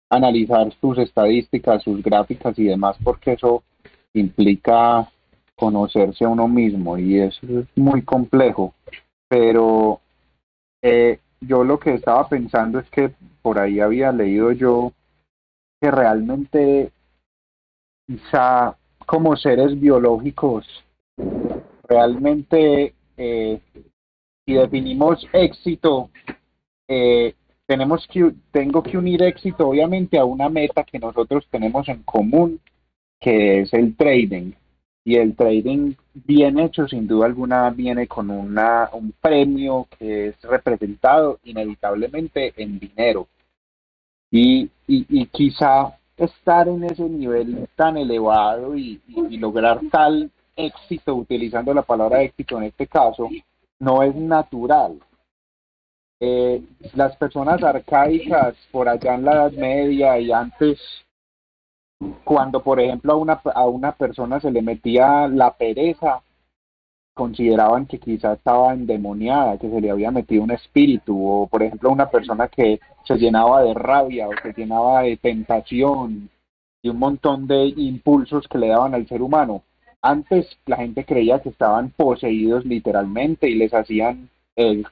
analizar sus estadísticas, sus gráficas y demás, porque eso implica conocerse a uno mismo y eso es muy complejo. Pero eh, yo lo que estaba pensando es que por ahí había leído yo que realmente quizá como seres biológicos realmente eh, si definimos éxito eh, tenemos que tengo que unir éxito obviamente a una meta que nosotros tenemos en común que es el trading y el trading bien hecho sin duda alguna viene con una un premio que es representado inevitablemente en dinero y, y, quizá estar en ese nivel tan elevado y, lograr tal éxito, utilizando la palabra éxito en este caso, no es natural. Eh, las personas arcaicas por allá en la Edad Media y antes, cuando por ejemplo a una, a una persona se le metía la pereza, consideraban que quizás estaba endemoniada, que se le había metido un espíritu, o por ejemplo una persona que se llenaba de rabia o se llenaba de tentación y un montón de impulsos que le daban al ser humano. Antes la gente creía que estaban poseídos literalmente y les hacían ex,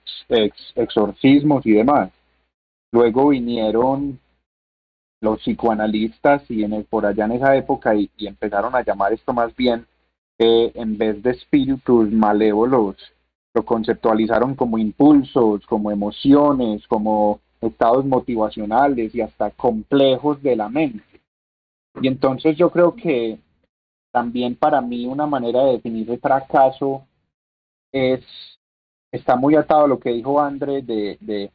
exorcismos y demás. Luego vinieron los psicoanalistas y en el, por allá en esa época y empezaron a llamar esto más bien en vez de espíritus malévolos, lo conceptualizaron como impulsos, como emociones, como estados motivacionales y hasta complejos de la mente. Y entonces yo creo que también para mí una manera de definir el fracaso es, está muy atado a lo que dijo André de, de,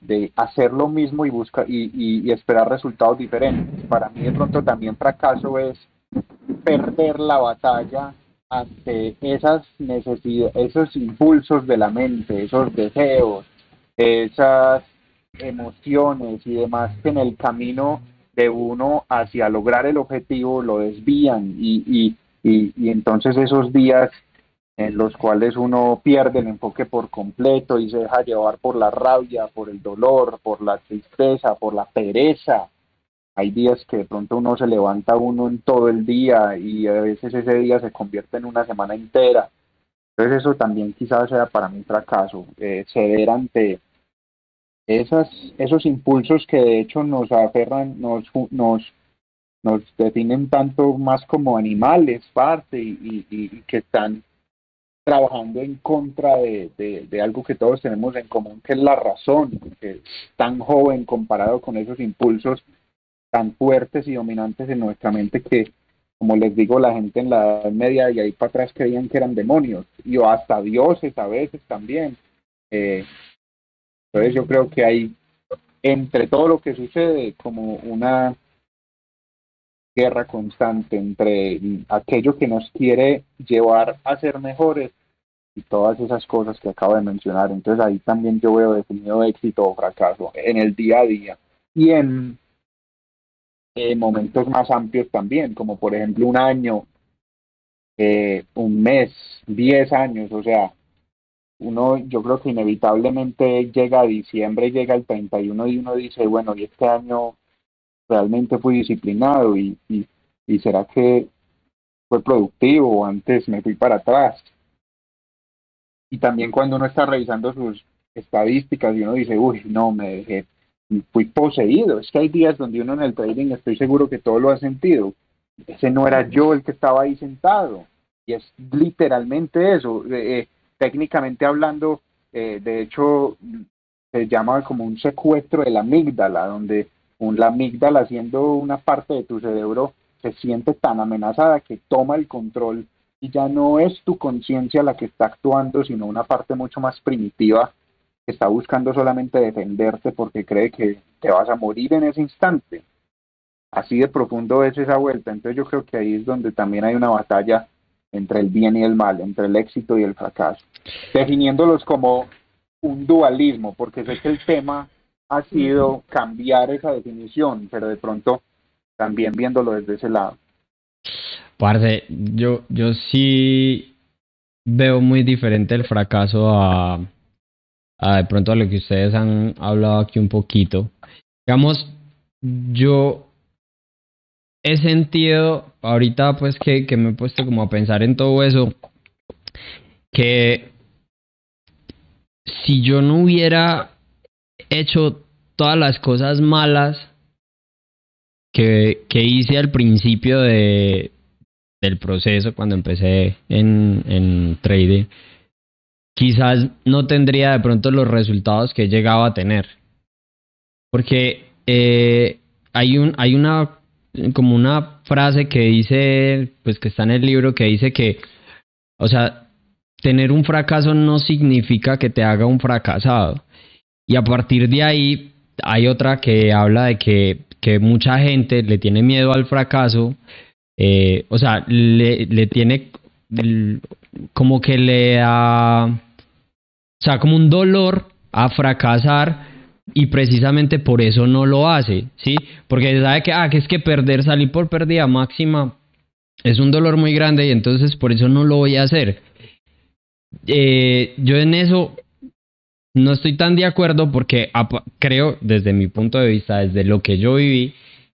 de, hacer lo mismo y, buscar y, y esperar resultados diferentes. Para mí de pronto también fracaso es perder la batalla ante esas necesidades, esos impulsos de la mente, esos deseos, esas emociones y demás que en el camino de uno hacia lograr el objetivo lo desvían y, y, y, y entonces esos días en los cuales uno pierde el enfoque por completo y se deja llevar por la rabia, por el dolor, por la tristeza, por la pereza, hay días que de pronto uno se levanta uno en todo el día y a veces ese día se convierte en una semana entera. Entonces eso también quizás sea para mí un fracaso, eh, ceder ante esas, esos impulsos que de hecho nos aferran, nos, nos, nos definen tanto más como animales, parte, y, y, que están trabajando en contra de, de, algo que todos tenemos en común, que es la razón, que es tan joven comparado con esos impulsos tan fuertes y dominantes en nuestra mente que, como les digo, la gente en la Edad Media y ahí para atrás creían que eran demonios, y o hasta dioses a veces también. Eh, entonces yo creo que hay, entre todo lo que sucede, como una guerra constante entre aquello que nos quiere llevar a ser mejores y todas esas cosas que acabo de mencionar. Entonces ahí también yo veo definido éxito o fracaso en el día a día. Y en momentos más amplios también, como por ejemplo un año eh, un mes, diez años, o sea, uno yo creo que inevitablemente llega a diciembre, llega el 31 y uno dice, bueno, y este año realmente fui disciplinado y, y, y será que fue productivo o antes me fui para atrás. Y también cuando uno está revisando sus estadísticas y uno dice, uy, no, me dejé, fui poseído. Es que hay días donde uno en el trading estoy seguro que todo lo ha sentido. Ese no era yo el que estaba ahí sentado. Y es literalmente eso. Eh, eh, técnicamente hablando, eh, de hecho, se llama como un secuestro de la amígdala, donde un, la amígdala siendo una parte de tu cerebro se siente tan amenazada que toma el control y ya no es tu conciencia la que está actuando, sino una parte mucho más primitiva que está buscando solamente defenderte porque cree que te vas a morir en ese instante. Así de profundo es esa vuelta. Entonces yo creo que ahí es donde también hay una batalla entre el bien y el mal, entre el éxito y el fracaso, definiéndolos como un dualismo, porque sé que el tema ha sido cambiar esa definición, pero de pronto también viéndolo desde ese lado. Parce, yo, yo sí veo muy diferente el fracaso a, a de pronto a lo que ustedes han hablado aquí un poquito. Digamos, yo he sentido, ahorita pues que, que me he puesto como a pensar en todo eso, que si yo no hubiera hecho todas las cosas malas que, que hice al principio de, del proceso cuando empecé en, en trading, quizás no tendría de pronto los resultados que he llegado a tener. Porque eh, hay, un, hay una como una frase que dice, pues que está en el libro, que dice que, o sea, tener un fracaso no significa que te haga un fracasado. Y a partir de ahí hay otra que habla de que, que mucha gente le tiene miedo al fracaso, eh, o sea, le, le tiene como que le da, o sea, como un dolor a fracasar y precisamente por eso no lo hace, ¿sí? Porque sabe que, ah, que es que perder, salir por pérdida máxima es un dolor muy grande y entonces por eso no lo voy a hacer. Eh, yo en eso no estoy tan de acuerdo porque creo, desde mi punto de vista, desde lo que yo viví,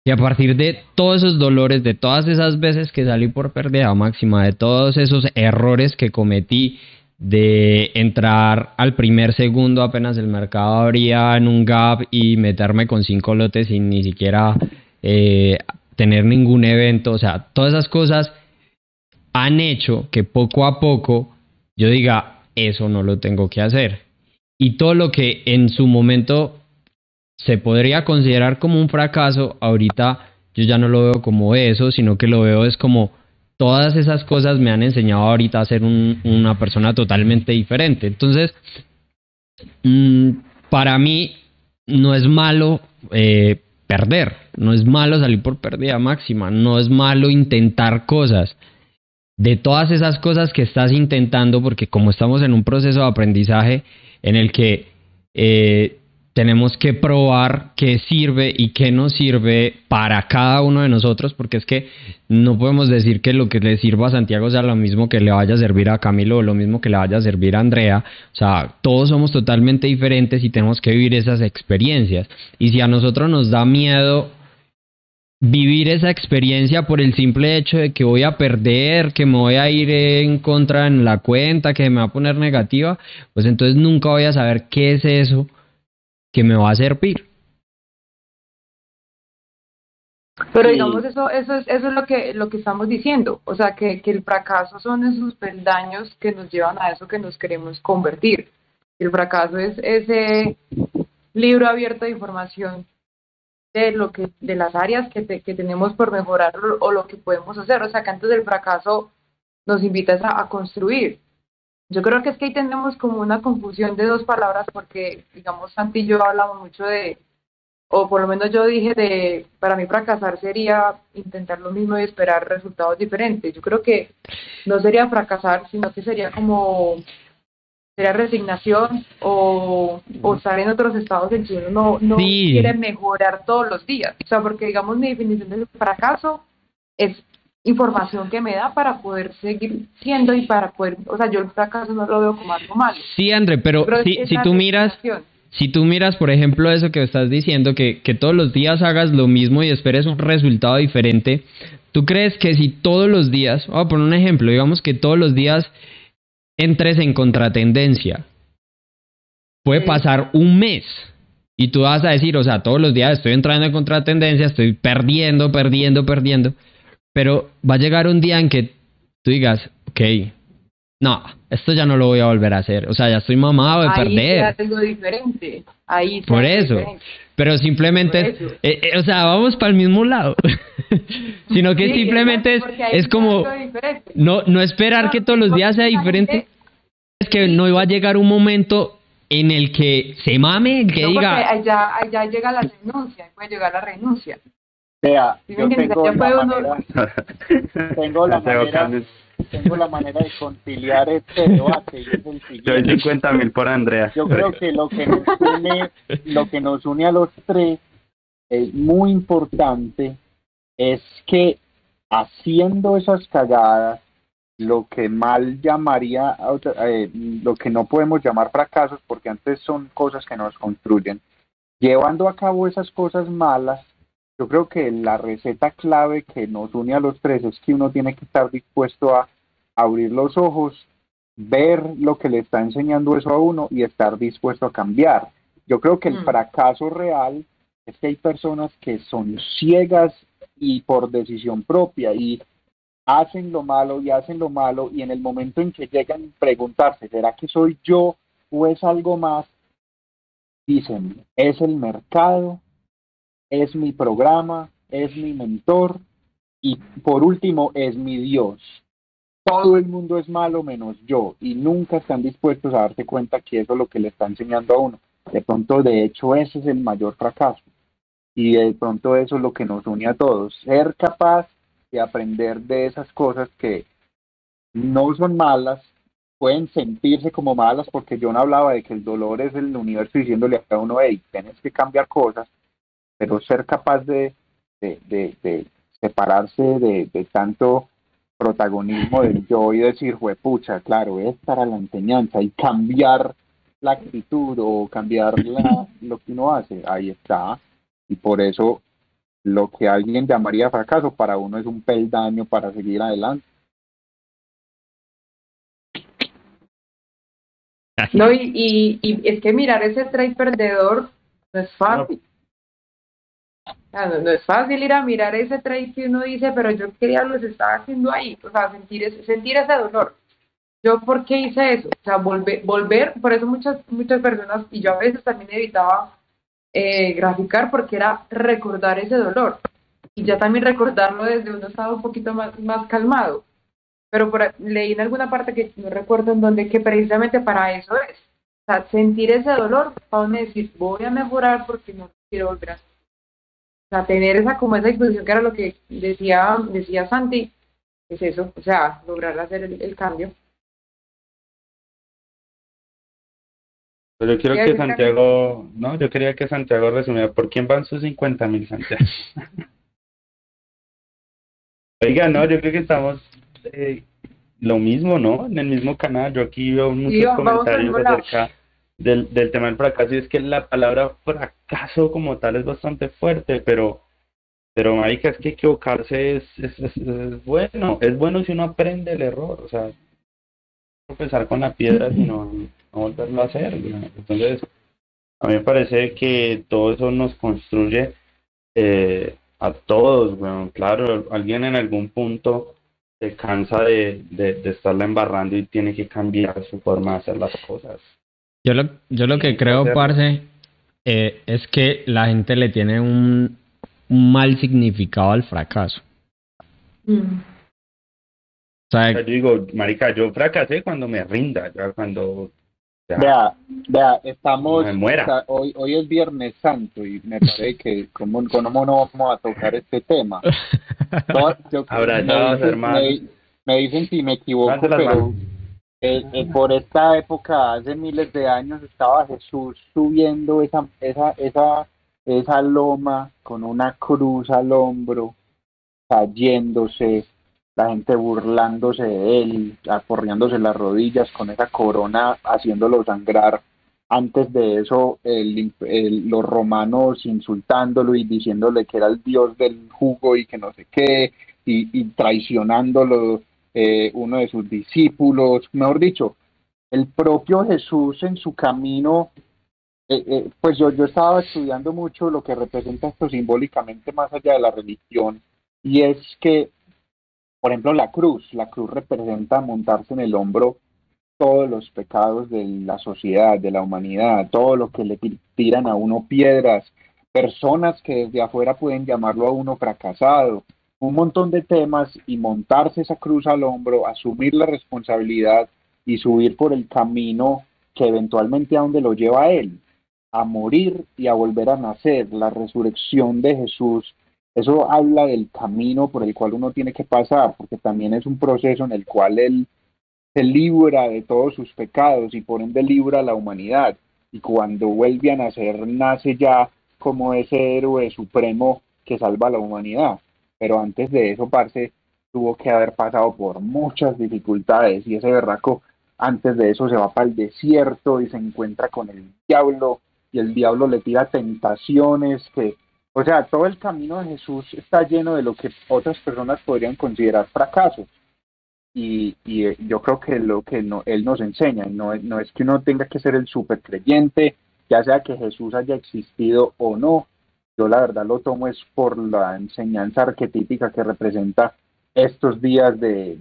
y a partir de todos esos dolores, de todas esas veces que salí por pérdida máxima, de todos esos errores que cometí, de entrar al primer segundo apenas el mercado abría en un gap y meterme con cinco lotes sin ni siquiera eh, tener ningún evento. O sea, todas esas cosas han hecho que poco a poco yo diga, eso no lo tengo que hacer. Y todo lo que en su momento se podría considerar como un fracaso, ahorita yo ya no lo veo como eso, sino que lo veo es como todas esas cosas me han enseñado ahorita a ser una persona totalmente diferente. Entonces, mm, para mí no es malo eh, perder, no es malo salir por pérdida máxima, no es malo intentar cosas. De todas esas cosas que estás intentando, porque como estamos en un proceso de aprendizaje en el que eh, tenemos que probar qué sirve y qué no sirve para cada uno de nosotros, porque es que no podemos decir que lo que le sirva a Santiago sea lo mismo que le vaya a servir a Camilo o lo mismo que le vaya a servir a Andrea. O sea, todos somos totalmente diferentes y tenemos que vivir esas experiencias. Y si a nosotros nos da miedo vivir esa experiencia por el simple hecho de que voy a perder, que me voy a ir en contra en la cuenta, que me va a poner negativa, pues entonces nunca voy a saber qué es eso que me va a servir. Pero digamos eso, eso es, eso es lo que, lo que estamos diciendo, o sea que, que el fracaso son esos peldaños que nos llevan a eso que nos queremos convertir. El fracaso es ese libro abierto de información de lo que, de las áreas que, que tenemos por mejorar o, lo que podemos hacer. O sea que antes del fracaso nos invitas a construir, yo creo que es que ahí tenemos como una confusión de dos palabras porque, digamos, Santi y yo hablamos mucho de, o por lo menos yo dije de, para mí fracasar sería intentar lo mismo y esperar resultados diferentes. Yo creo que no sería fracasar, sino que sería como, sería resignación o, o estar en otros estados en que uno no, no quiere mejorar todos los días. O sea, porque digamos mi definición del fracaso es información que me da para poder seguir siendo y para poder, o sea, yo el fracaso no lo veo como algo malo. Sí, André, pero, si, si tú miras, si tú miras, por ejemplo, eso que estás diciendo, que, que todos los días hagas lo mismo y esperes un resultado diferente, ¿tú crees que si todos los días, vamos a poner un ejemplo, digamos que todos los días entres en contratendencia, puede pasar un mes y tú vas a decir, o sea, todos los días estoy entrando en contratendencia, estoy perdiendo, perdiendo, perdiendo, pero va a llegar un día en que tú digas, ok, no, esto ya no lo voy a volver a hacer. O sea, ya estoy mamado de Ahí perder. Ahí algo diferente. Ahí Por eso. Pero simplemente, eh, eh, o sea, vamos para el mismo lado. [laughs] [laughs] Sino que simplemente es, es como no, no esperar que todos los días sea diferente. Es que no iba a llegar un momento en el que se mame, el que diga... Allá, allá llega la renuncia, puede llegar la renuncia. Vea, yo [laughs] tengo la, manera, tengo la manera, tengo la manera de conciliar este debate y es el [laughs] siguiente. Doy 50 mil por Andrea. Yo creo que lo que nos une, lo que nos une a los tres es muy importante es que haciendo esas cagadas lo que mal llamaría, eh, lo que no podemos llamar fracasos, porque antes son cosas que nos construyen, llevando a cabo esas cosas malas, yo creo que la receta clave que nos une a los tres es que uno tiene que estar dispuesto a abrir los ojos, ver lo que le está enseñando eso a uno y estar dispuesto a cambiar. Yo creo que el mm. fracaso real es que hay personas que son ciegas y por decisión propia y hacen lo malo y hacen lo malo y en el momento en que llegan a preguntarse, ¿será que soy yo o es algo más? Dicen, es el mercado, es mi programa, es mi mentor y por último es mi Dios. Todo el mundo es malo menos yo y nunca están dispuestos a darse cuenta que eso es lo que le está enseñando a uno. De pronto, de hecho, ese es el mayor fracaso. Y de pronto eso es lo que nos une a todos. Ser capaz y aprender de esas cosas que no son malas, pueden sentirse como malas porque John hablaba de que el dolor es el universo diciéndole a cada uno, hey, tienes que cambiar cosas, pero ser capaz de, de, de, separarse de, tanto protagonismo del yo y decir, pucha, claro, es para la enseñanza y cambiar la actitud o cambiar la, lo que uno hace, ahí está. Y por eso lo que alguien llamaría fracaso para uno es un peldaño para seguir adelante. No, y, y, es que mirar ese trade perdedor no es fácil. No. es fácil ir a mirar ese trade que uno dice, pero yo quería lo estaba haciendo ahí, o sea, sentir ese, sentir ese dolor. Yo, ¿por qué hice eso? O sea, volver, volver, por eso muchas, muchas personas, y yo a veces también evitaba eh, graficar porque era recordar ese dolor y ya también recordarlo desde un estado un poquito más, más calmado. Pero por, leí en alguna parte que no recuerdo en donde que precisamente para eso es. Sentir ese dolor para uno decir, voy a mejorar porque no quiero volver a O sea, tener esa como esa disposición que era lo que decía, decía Santi, es eso, o sea, lograr hacer el cambio. Pero yo quiero que Santiago, no, yo quería que Santiago resumiera, ¿por quién van sus 50 mil, Santiago? [laughs] Oiga, no, yo creo que estamos eh, lo mismo, ¿no? En el mismo canal, yo aquí veo muchos comentarios acerca del, del tema del fracaso, y es que la palabra fracaso como tal es bastante fuerte, pero, pero marica, es que equivocarse es, es, es bueno, es bueno si uno aprende el error, o sea, empezar con la piedra, sino no volverlo a hacer. Entonces, a mí me parece que todo eso nos construye eh, a todos. Bueno, claro, alguien en algún punto se cansa de, de, estarla embarrando y tiene que cambiar su forma de hacer las cosas. Yo lo, yo lo que creo, Parce, eh, es que la gente le tiene un, un mal significado al fracaso. Mm. O sea, yo digo, marica, yo fracasé cuando me rinda, ya cuando Vea, vea, estamos, hoy, hoy es Viernes Santo y me parece que como, no vamos a tocar este tema. [laughs] Ahora me, me, dicen si me equivoco, pero eh, eh, por esta época, hace miles de años, estaba Jesús subiendo esa, esa, esa, esa loma con una cruz al hombro, cayéndose, la gente burlándose de él, aporreándose las rodillas con esa corona, haciéndolo sangrar. Antes de eso, los romanos insultándolo y diciéndole que era el dios del jugo y que no sé qué, y, traicionándolo eh, uno de sus discípulos. Mejor dicho, el propio Jesús en su camino eh, eh, pues yo, yo estaba estudiando mucho lo que representa esto simbólicamente más allá de la religión, y es que, por ejemplo, la cruz, la cruz representa montarse en el hombro todos los pecados de la sociedad, de la humanidad, todo lo que le tiran a uno piedras, personas que desde afuera pueden llamarlo a uno fracasado, un montón de temas y montarse esa cruz al hombro, asumir la responsabilidad y subir por el camino que eventualmente a donde lo lleva a él. A morir y a volver a nacer, la resurrección de Jesús, eso habla del camino por el cual uno tiene que pasar, porque también es un proceso en el cual Él se libra de todos sus pecados y por ende libra a la humanidad. Y cuando vuelve a nacer, nace ya como ese héroe supremo que salva a la humanidad. Pero antes de eso, Parce, tuvo que haber pasado por muchas dificultades y ese berraco antes de eso se va para el desierto y se encuentra con el diablo y el diablo le tira tentaciones, que, o sea, todo el camino de Jesús está lleno de lo que otras personas podrían considerar fracasos. Y, y eh, yo creo que lo que no, él nos enseña, no, no es que uno tenga que ser el super creyente, ya sea que Jesús haya existido o no, yo la verdad lo tomo es por la enseñanza arquetípica que representa estos días de,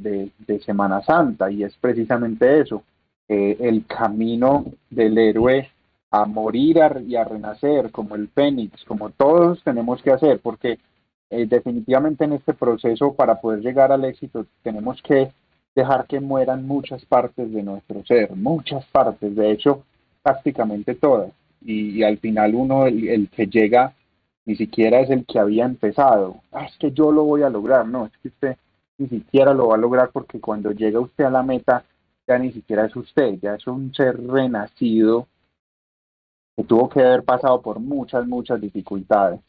de, Semana Santa y es precisamente eso, eh, el camino del héroe a morir y a renacer, como el Fénix, como todos tenemos que hacer, porque eh, definitivamente en este proceso, para poder llegar al éxito, tenemos que dejar que mueran muchas partes de nuestro ser, muchas partes, de hecho, prácticamente todas. Y, al final uno, el, que llega, ni siquiera es el que había empezado. Ah, es que yo lo voy a lograr, no, es que usted ni siquiera lo va a lograr porque cuando llega usted a la meta, ya ni siquiera es usted, ya es un ser renacido tuvo que haber pasado por muchas, muchas dificultades.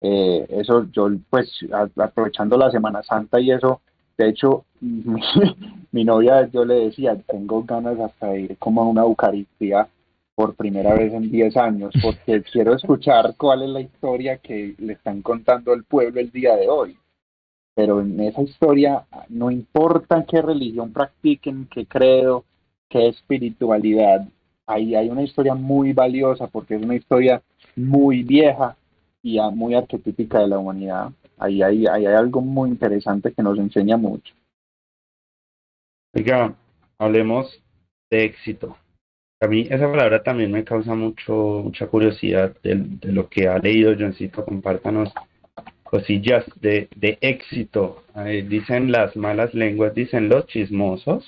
Eh, eso yo, pues, aprovechando la Semana Santa y eso, de hecho, [laughs] mi, novia, yo le decía, tengo ganas hasta de ir como a una Eucaristía por primera vez en 10 años, porque [laughs] quiero escuchar cuál es la historia que le están contando al pueblo el día de hoy. Pero en esa historia, no importa qué religión practiquen, qué credo, qué espiritualidad, ahí hay una historia muy valiosa porque es una historia muy vieja y muy arquetípica de la humanidad. Ahí hay, hay algo muy interesante que nos enseña mucho. Oiga, hablemos de éxito. A mí esa palabra también me causa mucho mucha curiosidad de, lo que ha leído Johncito. Compártanos cosillas de, de éxito. dicen las malas lenguas, dicen los chismosos,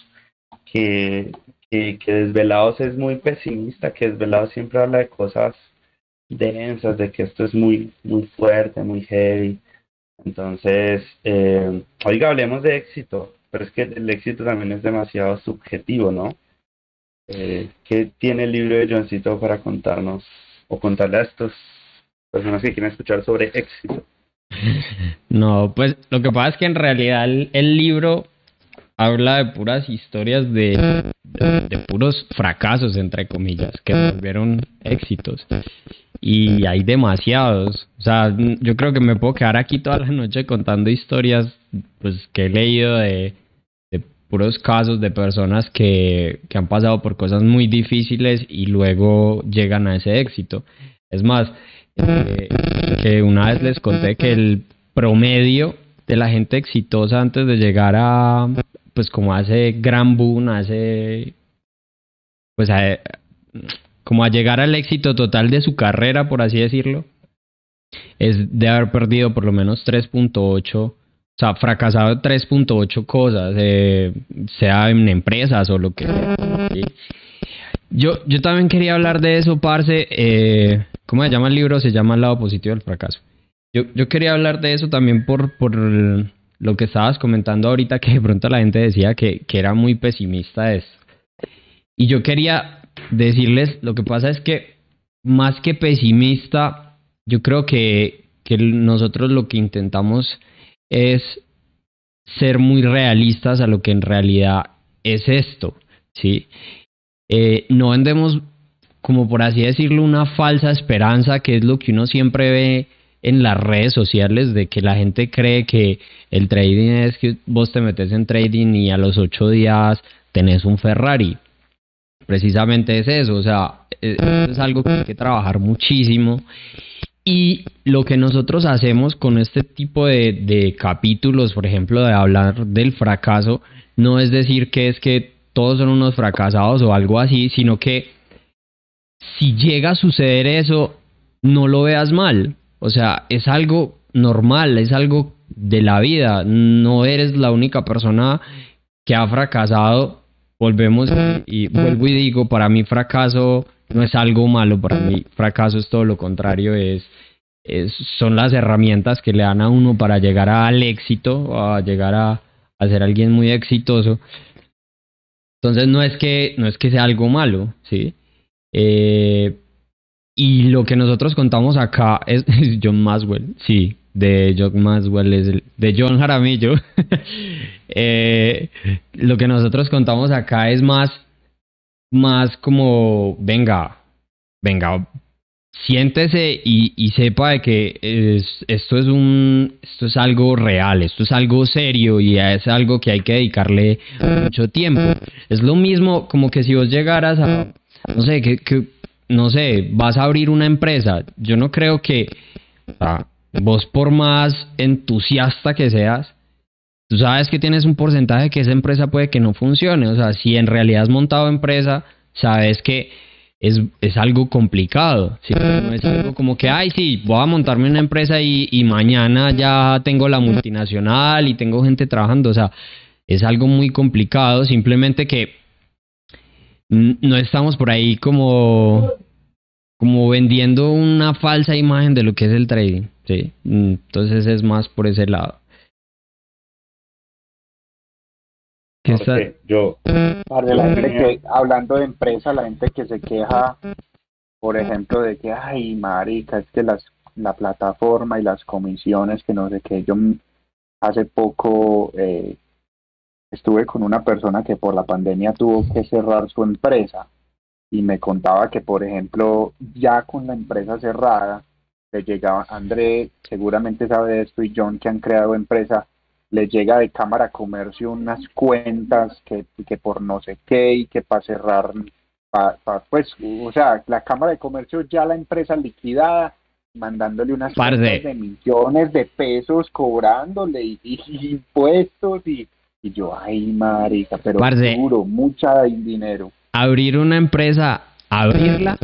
que que, que Desvelados es muy pesimista, que Desvelados siempre habla de cosas densas, de que esto es muy, muy fuerte, muy heavy. Entonces, eh, oiga, hablemos de éxito, pero es que el éxito también es demasiado subjetivo, ¿no? Eh, ¿Qué tiene el libro de Johncito para contarnos o contarle a estas personas que quieren escuchar sobre éxito? [laughs] No, pues lo que pasa es que en realidad el libro habla de puras historias de, de, puros fracasos, entre comillas, que volvieron éxitos. Y hay demasiados. O sea, yo creo que me puedo quedar aquí toda la noche contando historias pues, que he leído de, de puros casos de personas que, que han pasado por cosas muy difíciles y luego llegan a ese éxito. Es más, eh, que una vez les conté que el promedio de la gente exitosa antes de llegar a, pues como hace gran boom, hace pues como a llegar al éxito total de su carrera, por así decirlo, es de haber perdido por lo menos 3.8, o sea, fracasado 3.8 cosas, eh, sea en empresas o lo que sea. Yo, yo también quería hablar de eso, Parce. Eh, ¿Cómo se llama el libro? Se llama El lado positivo del fracaso. Yo, yo quería hablar de eso también por, por lo que estabas comentando ahorita, que de pronto la gente decía que, era muy pesimista esto. Y yo quería decirles, lo que pasa es que más que pesimista, yo creo que, que nosotros lo que intentamos es ser muy realistas a lo que en realidad es esto, ¿sí? Eh, no vendemos, como por así decirlo, una falsa esperanza, que es lo que uno siempre ve en las redes sociales, de que la gente cree que el trading es que vos te metes en trading y a los ocho días tenés un Ferrari. Precisamente es eso, o sea, e, es algo que hay que trabajar muchísimo. Y lo que nosotros hacemos con este tipo de, de capítulos, por ejemplo, de hablar del fracaso, no es decir que es que todos son unos fracasados o algo así, sino que si llega a suceder eso, no lo veas mal. O sea, es algo normal, es algo de la vida. No eres la única persona que ha fracasado. Volvemos y, vuelvo y digo, para mí fracaso no es algo malo, para mí fracaso es todo lo contrario, es, son las herramientas que le dan a uno para llegar al éxito, a llegar a, a ser alguien muy exitoso. Entonces no es que, no es que sea algo malo, ¿sí? Eh, y lo que nosotros contamos acá es, [laughs] John Maswell, sí, de John Maswell, es de John Jaramillo. [laughs] Eh, lo que nosotros contamos acá es más, más como, venga, venga, siéntese y, sepa de que esto es un esto es algo real, esto es algo serio y es algo que hay que dedicarle mucho tiempo. Es lo mismo como que si vos llegaras a no sé, que, que no sé, vas a abrir una empresa. Yo no creo que vos por más entusiasta que seas, tú sabes que tienes un porcentaje que esa empresa puede que no funcione. O sea, si en realidad has montado empresa, sabes que es, algo complicado. No es algo como que, ay, sí, voy a montarme una empresa y, y mañana ya tengo la multinacional y tengo gente trabajando. O sea, es algo muy complicado. Simplemente que no estamos por ahí como, como vendiendo una falsa imagen de lo que es el trading. ¿sí? Entonces es más por ese lado. Yo, la gente que, hablando de empresa, la gente que se queja, por ejemplo, de que, ay, marica, es que las, la plataforma y las comisiones, que no sé qué, yo hace poco eh, estuve con una persona que por la pandemia tuvo que cerrar su empresa y me contaba que, por ejemplo, ya con la empresa cerrada, le llegaba, André seguramente sabe esto y John que han creado empresa, le llega de Cámara Comercio unas cuentas que, que por no sé qué y que para cerrar, pues, o sea, la Cámara de Comercio ya la empresa liquidada, mandándole unas cuentas de millones de pesos, cobrándole y impuestos y y yo, ay, marica, pero seguro, mucha dinero. Abrir una empresa, abrirla,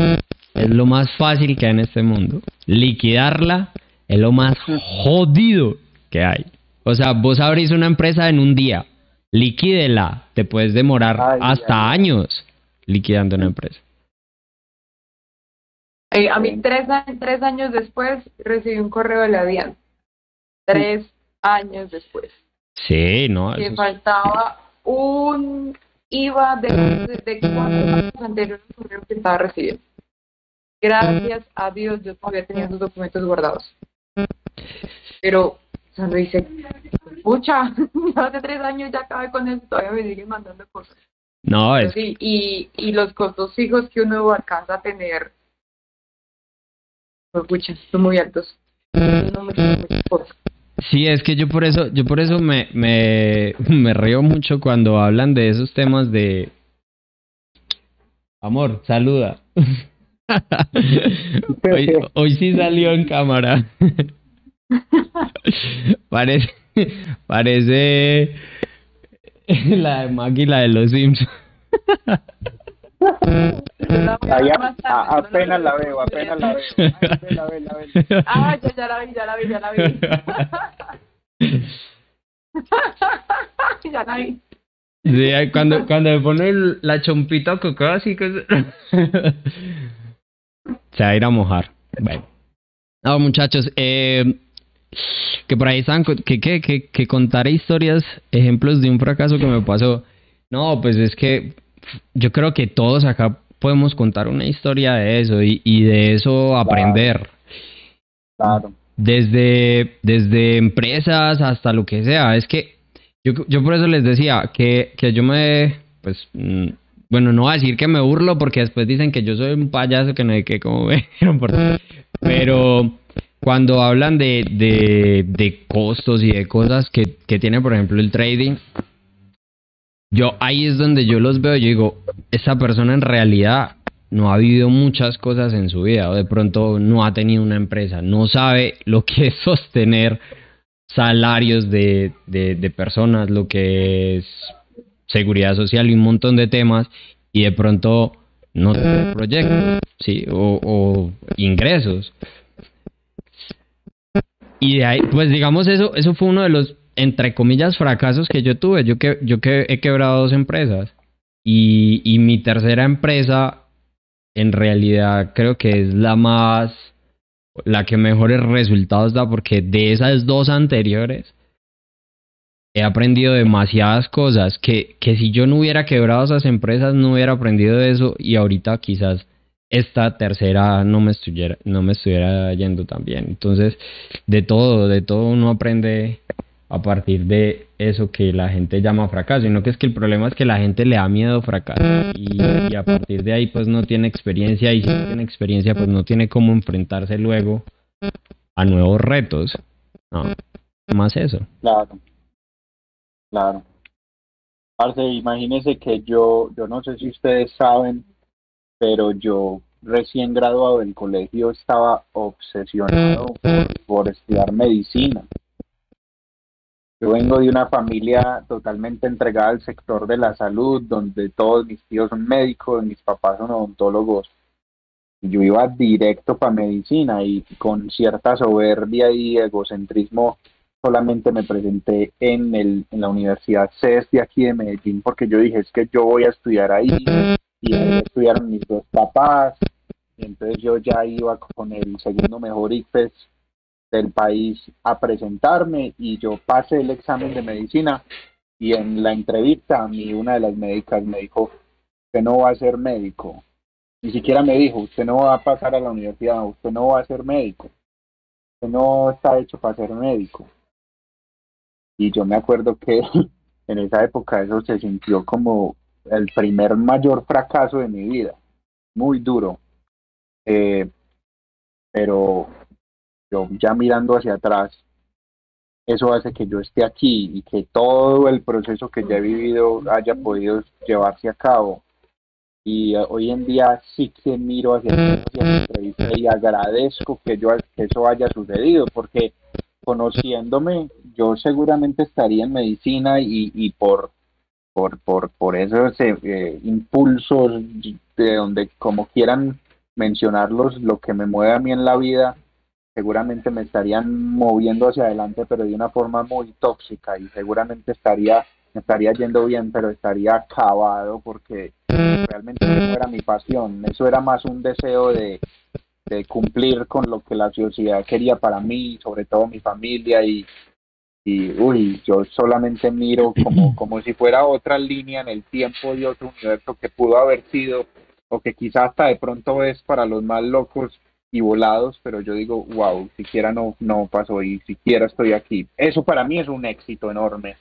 es lo más fácil que hay en este mundo. Liquidarla es lo más jodido que hay. O sea, vos abrís una empresa en un día, liquídela, te puedes demorar hasta años liquidando una empresa. a mí tres, tres años después recibí un correo de la DIAN. Tres años después. Sí, no. Que faltaba un IVA de, de, cuatro años anteriores que estaba recibiendo. Gracias a Dios yo todavía tenía esos documentos guardados. Pero, o sea, me dice, pucha, [laughs] hace tres años ya acabé con eso, todavía me siguen mandando cosas. No, es... Sí, y, y los costos fijos que uno alcanza a tener, pues, pucha, son muy altos. No me, Sí, es que yo por eso, yo por eso me, me, [laughs] me río mucho cuando hablan de esos temas de amor, saluda. [laughs] hoy, hoy sí salió en cámara. [laughs] parece, parece la de Maggie, la de los Sims. apenas la veo, apenas la veo. la veo, la veo. Ah, ya, ya la vi, ya la vi, ya la vi. [laughs] ya la vi. Sí, cuando, cuando me pone la chompita coco así que [laughs] se va a ir a mojar. Bueno. No, muchachos, eh, que por ahí están, que, que, que, que contar historias, ejemplos de un fracaso que me pasó. No, pues es que yo creo que todos acá podemos contar una historia de eso y, de eso aprender. Claro. Desde, desde empresas hasta lo que sea. Es que Yo, yo por eso les decía que, que yo me, pues, mm, bueno, no voy a decir que me burlo porque después dicen que yo soy un payaso que no hay que como [laughs] por pero cuando hablan de, de, de, costos y de cosas que, que tiene, por ejemplo, el trading, yo ahí es donde yo los veo y digo, esa persona en realidad no ha vivido muchas cosas en su vida o de pronto no ha tenido una empresa, no sabe lo que es sostener salarios de, de, personas, lo que es seguridad social y un montón de temas y de pronto no tiene proyectos, ¿sí? O, o, ingresos. Y de ahí, pues digamos eso, eso fue uno de los, entre comillas, fracasos que yo tuve. Yo, que, yo que he quebrado dos empresas. Y, y mi tercera empresa en realidad creo que es la más, la que mejores resultados da, porque de esas dos anteriores he aprendido demasiadas cosas que, que si yo no hubiera quebrado esas empresas no hubiera aprendido eso y ahorita quizás esta tercera no me estuviera, no me estuviera yendo tan bien. Entonces, de todo, de todo uno aprende a partir de eso que la gente llama fracaso, sino que es que el problema es que la gente le da miedo fracasar y, a partir de ahí pues no tiene experiencia y si no tiene experiencia pues no tiene cómo enfrentarse luego a nuevos retos. No, más eso. Claro, claro. Parce, imagínese que yo, yo no sé si ustedes saben, pero yo recién graduado del colegio estaba obsesionado por estudiar medicina. Yo vengo de una familia totalmente entregada al sector de la salud, donde todos mis tíos son médicos, mis papás son odontólogos. Yo iba directo para medicina y con cierta soberbia y egocentrismo solamente me presenté en, el, en la Universidad CES de aquí de Medellín porque yo dije es que yo voy a estudiar ahí y ahí estudiaron mis dos papás y entonces yo ya iba con el segundo mejor IFES del país a presentarme y yo pasé el examen de medicina y en la entrevista a mí una de las médicas me dijo, usted no va a ser médico. Ni siquiera me dijo, usted no va a pasar a la universidad, usted no va a ser médico. Usted no está hecho para ser médico. Y yo me acuerdo que [laughs] en esa época eso se sintió como el primer mayor fracaso de mi vida. Muy duro. Eh, pero ya mirando hacia atrás, eso hace que yo esté aquí y que todo el proceso que ya he vivido haya podido llevarse a cabo. Y eh, hoy en día sí que miro hacia, atrás y agradezco que, yo, eso haya sucedido, porque conociéndome, yo seguramente estaría en medicina y, y por, por, por, por esos eh, impulsos de donde, como quieran mencionarlos, lo que me mueve a mí en la vida, seguramente me estarían moviendo hacia adelante, pero de una forma muy tóxica y seguramente estaría, me estaría yendo bien, pero estaría acabado porque realmente no era mi pasión, eso era más un deseo de, de cumplir con lo que la sociedad quería para mí, sobre todo mi familia y, y uy, yo solamente miro como, [clears throat] como si fuera otra línea en el tiempo de otro universo que pudo haber sido o que quizás hasta de pronto es para los más locos y volados, pero yo digo, wow, siquiera no, no pasó y siquiera estoy aquí. Eso para mí es un éxito enorme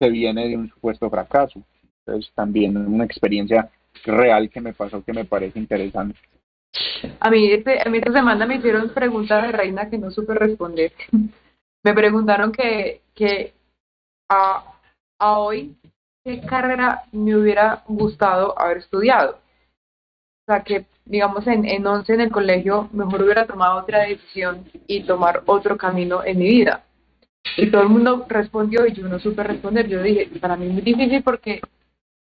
que viene de un supuesto fracaso. Entonces también una experiencia real que me pasó que me parece interesante. A mí, este, a mí esta semana me hicieron preguntas de reina que no supe responder. [laughs] me preguntaron que, que a, a hoy qué carrera me hubiera gustado haber estudiado. O sea, que digamos en, en 11 en el colegio, mejor hubiera tomado otra decisión y tomar otro camino en mi vida. Y todo el mundo respondió y yo no supe responder. Yo dije, para mí es muy difícil porque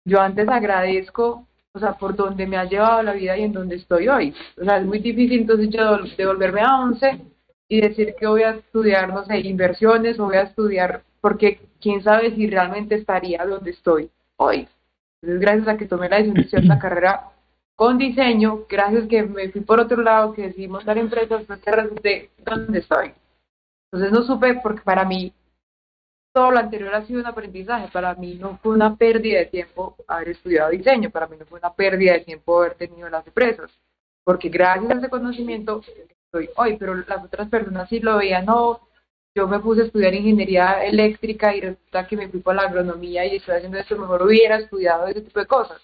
yo antes agradezco, o sea, por donde me ha llevado la vida y en donde estoy hoy. O sea, es muy difícil entonces yo devolverme a 11 y decir que voy a estudiar, no sé, inversiones o voy a estudiar, porque quién sabe si realmente estaría donde estoy hoy. Entonces, gracias a que tomé la decisión de la [clears throat] carrera con diseño, gracias que me fui por otro lado, que decidí montar empresas, pues que resulté donde estoy. Entonces no supe, porque para mí todo lo anterior ha sido un aprendizaje, para mí no fue una pérdida de tiempo haber estudiado diseño, para mí no fue una pérdida de tiempo haber tenido las empresas, porque gracias a ese conocimiento estoy hoy, pero las otras personas sí lo veían, no, yo me puse a estudiar ingeniería eléctrica y resulta que me fui por la agronomía y estoy haciendo esto, mejor hubiera estudiado ese tipo de cosas.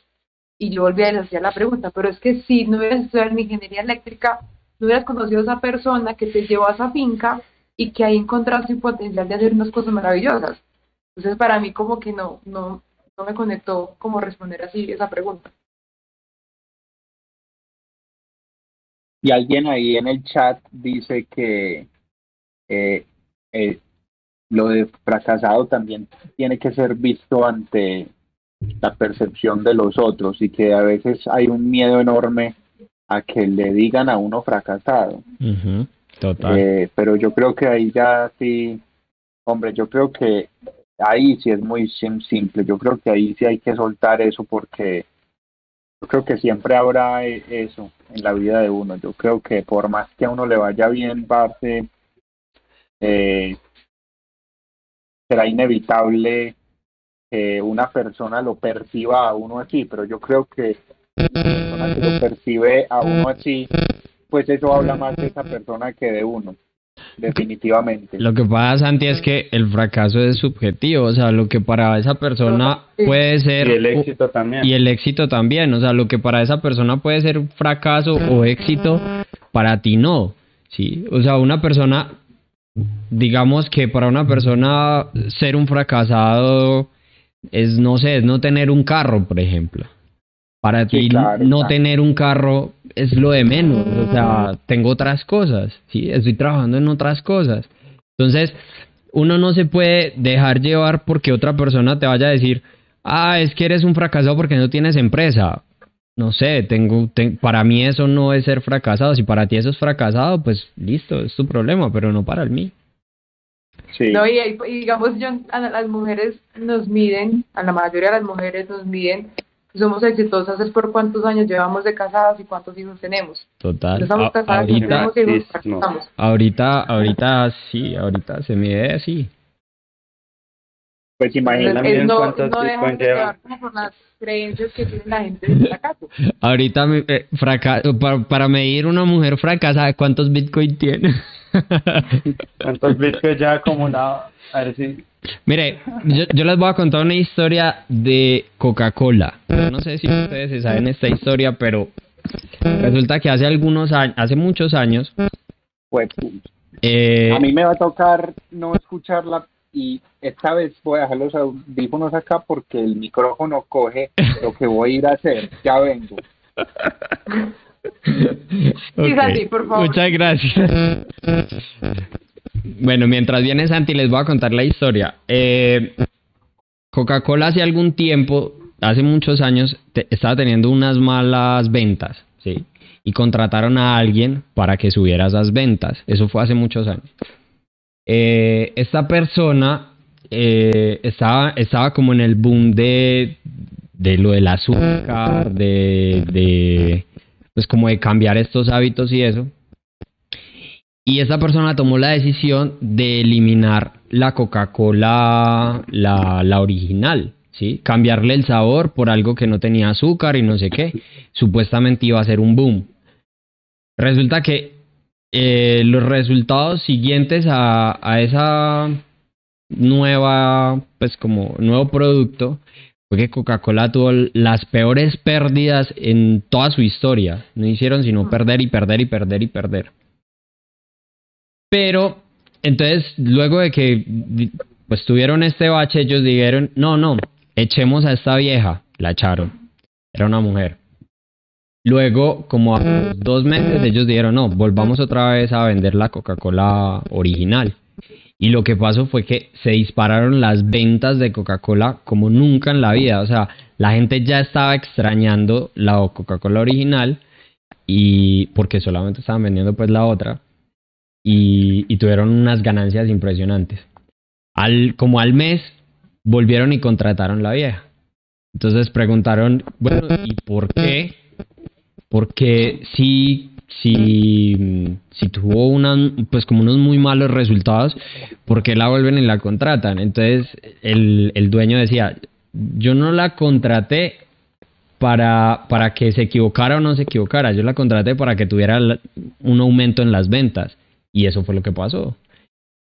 Y yo volví a hacer la pregunta, pero es que si no hubieras estudiado en ingeniería eléctrica, no hubieras conocido a esa persona que te llevó a esa finca y que ahí encontraste el potencial de hacer unas cosas maravillosas. Entonces para mí como que no, no, no me conectó como responder así esa pregunta. Y alguien ahí en el chat dice que eh, eh, lo de fracasado también tiene que ser visto ante la percepción de los otros y que a veces hay un miedo enorme a que le digan a uno fracasado. Total. Eh, pero yo creo que ahí ya sí, hombre, yo creo que ahí sí es muy simple, yo creo que ahí sí hay que soltar eso porque yo creo que siempre habrá e-, eso en la vida de uno. Yo creo que por más que a uno le vaya bien, va a ser eh, será inevitable que una persona lo perciba a uno así, pero yo creo que una persona que lo percibe a uno así, pues eso habla más de esa persona que de uno, definitivamente. Lo que pasa, Santi, es que el fracaso es subjetivo, o sea, lo que para esa persona puede ser... Y el éxito también. Y el éxito también, o sea, lo que para esa persona puede ser fracaso o éxito, para ti no, ¿sí? O sea, una persona digamos que para una persona ser un fracasado es, no sé, es no tener un carro, por ejemplo. Para ti no tener un carro es lo de menos, o sea, tengo otras cosas, sí, estoy trabajando en otras cosas. Entonces, uno no se puede dejar llevar porque otra persona te vaya a decir, ah, es que eres un fracasado porque no tienes empresa. No sé, tengo, para mí eso no es ser fracasado. Si para ti eso es fracasado, pues listo, es tu problema, pero no para el mí. No, y, digamos, yo, a las mujeres nos miden, a la mayoría de las mujeres nos miden somos exitosas es por cuántos años llevamos de casadas y cuántos hijos tenemos. Total. Estamos casadas ahorita, hijos, ahorita, ahorita sí, ahorita se mide así. Pues imagínate no, cuántos no por las creencias que tiene la gente de fracaso. [laughs] Ahorita eh, para, para medir una mujer fracasada, ¿cuántos bitcoin tiene? [laughs] ¿Cuántos bitcoins ya acumulado? A ver si... Mire, yo, yo, les voy a contar una historia de Coca-Cola. No sé si ustedes saben esta historia, pero resulta que hace algunos años, hace muchos años... Pues, eh, a mí me va a tocar no escucharla y esta vez voy a dejar los audífonos acá porque el micrófono coge lo que voy a ir a hacer. Ya vengo. [laughs] [laughs] por favor. Muchas gracias. bueno, mientras viene Santi, les voy a contar la historia. Eh, Coca-Cola hace algún tiempo, hace muchos años, estaba teniendo unas malas ventas, ¿sí? Y contrataron a alguien para que subiera esas ventas. Eso fue hace muchos años. Eh, esta persona eh, estaba, estaba como en el boom de, de lo del azúcar, de, de, pues como de cambiar estos hábitos y eso. Y esta persona tomó la decisión de eliminar la Coca-Cola, la, la original, ¿sí? Cambiarle el sabor por algo que no tenía azúcar y no sé qué. Supuestamente iba a ser un boom. Resulta que eh, los resultados siguientes a, a, esa nueva, pues como nuevo producto, fue que Coca-Cola tuvo las peores pérdidas en toda su historia. No hicieron sino ah. perder y perder y perder y perder. Pero, entonces, luego de que pues tuvieron este bache, ellos dijeron, no, no, echemos a esta vieja. La echaron. Era una mujer. Luego, como a dos meses, ellos dijeron, no, volvamos otra vez a vender la Coca-Cola original. Y lo que pasó fue que se dispararon las ventas de Coca-Cola como nunca en la vida. O sea, la gente ya estaba extrañando la Coca-Cola original y porque solamente estaban vendiendo pues la otra y, y, tuvieron unas ganancias impresionantes. Al, como al mes volvieron y contrataron la vieja. Entonces preguntaron, bueno, ¿y por qué porque si, si, si tuvo una, pues como unos muy malos resultados, ¿por qué la vuelven y la contratan? Entonces el, el dueño decía, yo no la contraté para, para que se equivocara o no se equivocara, yo la contraté para que tuviera un aumento en las ventas y eso fue lo que pasó.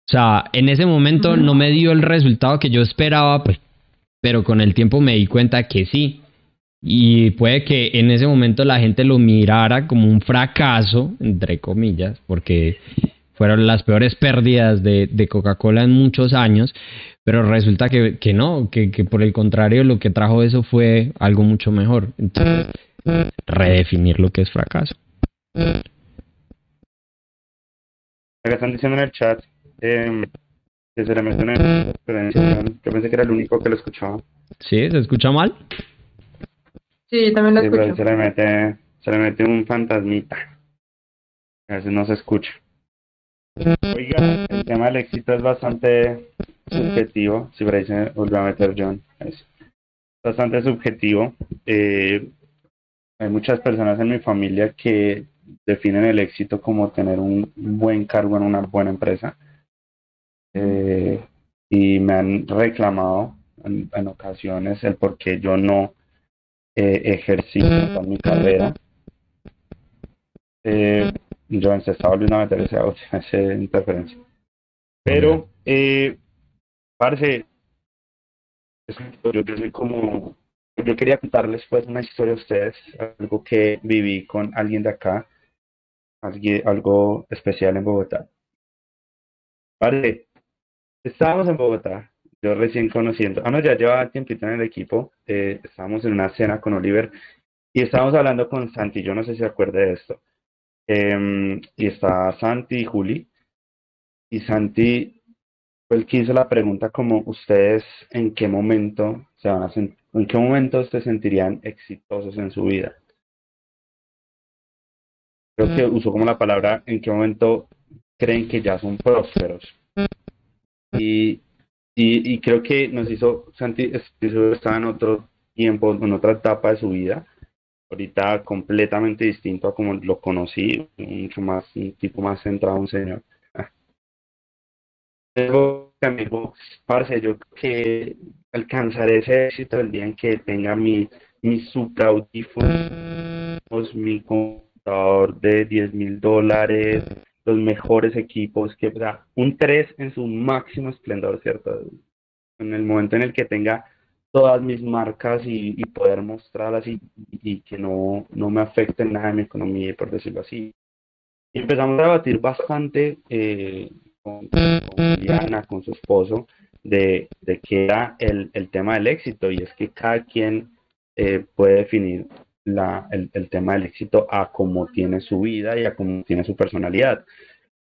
O sea, en ese momento no me dio el resultado que yo esperaba, pues, pero con el tiempo me di cuenta que sí. Y puede que en ese momento la gente lo mirara como un fracaso, entre comillas, porque fueron las peores pérdidas de, de Coca-Cola en muchos años, pero resulta que, que no, que, que, por el contrario lo que trajo eso fue algo mucho mejor. Entonces, redefinir lo que es fracaso. Están diciendo en el chat eh, que se le Yo pensé que era el único que lo escuchaba. ¿Sí? ¿Se escucha mal? Sí, también lo escucho. se le mete, se le mete un fantasmita. A veces no se escucha. Oiga, el tema del éxito es bastante subjetivo. Si por ahí se volvió a meter John, es bastante subjetivo. Eh, hay muchas personas en mi familia que definen el éxito como tener un buen cargo en una buena empresa. Eh, y me han reclamado en, ocasiones el por qué yo no eh, ejercito mi carrera. Eh, yo se estaba volviendo a meter esa, esa interferencia. Pero, eh, parece, yo, yo soy como yo quería contarles pues una historia a ustedes, algo que viví con alguien de acá, algo especial en Bogotá. Vale, estábamos en Bogotá, yo recién conociendo, ah no, ya llevaba tiempito en el equipo, eh, estábamos en una cena con Oliver y estábamos hablando con Santi, yo no sé si se acuerda de esto, em, y está Santi y Juli, y Santi fue el que hizo la pregunta como ustedes en qué momento se van a sentir ¿En qué momento se sentirían exitosos en su vida? Creo que usó como la palabra en qué momento creen que ya son prósperos. Y, y, creo que nos hizo, Santi estaba en otro tiempo, en otra etapa de su vida, ahorita completamente distinto a como lo conocí, mucho más, un tipo más centrado, un señor. [laughs] Amigo, parce, yo creo que alcanzaré ese éxito el día en que tenga mi, mi super mi computador de 10 mil dólares, los mejores equipos, que o sea, un 3 en su máximo esplendor, ¿cierto? En el momento en el que tenga todas mis marcas y, poder mostrarlas y, y, que no, no me afecten nada en mi economía, por decirlo así. Y empezamos a debatir bastante eh, con, con Diana, con su esposo, de, de qué era el, el, tema del éxito y es que cada quien eh, puede definir la, el, el, tema del éxito a cómo tiene su vida y a cómo tiene su personalidad.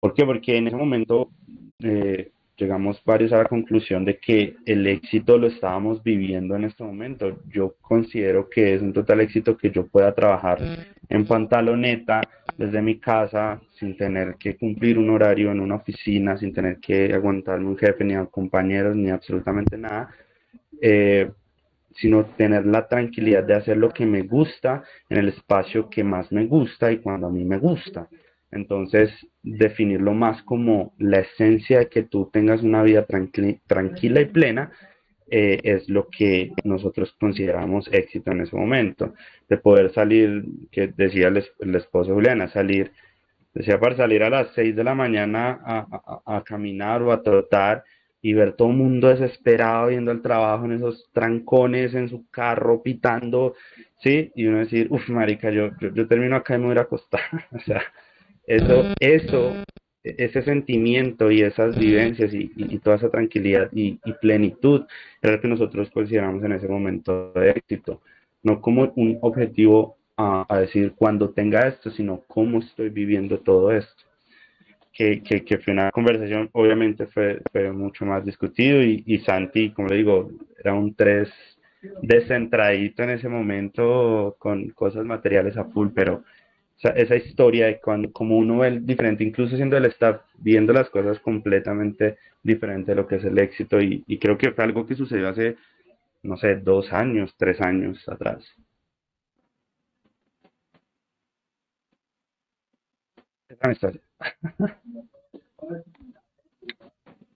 ¿Por qué? Porque en ese momento eh, llegamos varios a la conclusión de que el éxito lo estábamos viviendo en este momento. Yo considero que es un total éxito que yo pueda trabajar en pantaloneta desde mi casa sin tener que cumplir un horario en una oficina, sin tener que aguantarme un jefe ni a compañeros ni absolutamente nada, eh, sino tener la tranquilidad de hacer lo que me gusta en el espacio que más me gusta y cuando a mí me gusta. Entonces, definirlo más como la esencia de que tú tengas una vida tranquila y plena eh, es lo que nosotros consideramos éxito en ese momento. De poder salir, que decía el, esposo Juliana, salir, decía para salir a las 6 de la mañana a, caminar o a trotar y ver todo el mundo desesperado yendo al trabajo en esos trancones, en su carro, pitando, ¿sí? Y uno decir, uff, marica, yo, yo, termino acá y me voy a acostar. [laughs] o sea, eso, eso, ese sentimiento y esas vivencias y, toda esa tranquilidad y, plenitud era lo que nosotros consideramos en ese momento de éxito. No como un objetivo a, decir cuando tenga esto, sino cómo estoy viviendo todo esto. Que, que, que fue una conversación, obviamente fue, fue mucho más discutido y, y Santi, como le digo, era un tres descentradito en ese momento con cosas materiales a full, pero esa historia de cuando, como uno ve el diferente, incluso siendo el staff, viendo las cosas completamente diferente de lo que es el éxito y, creo que fue algo que sucedió hace, no sé, dos años, tres años atrás.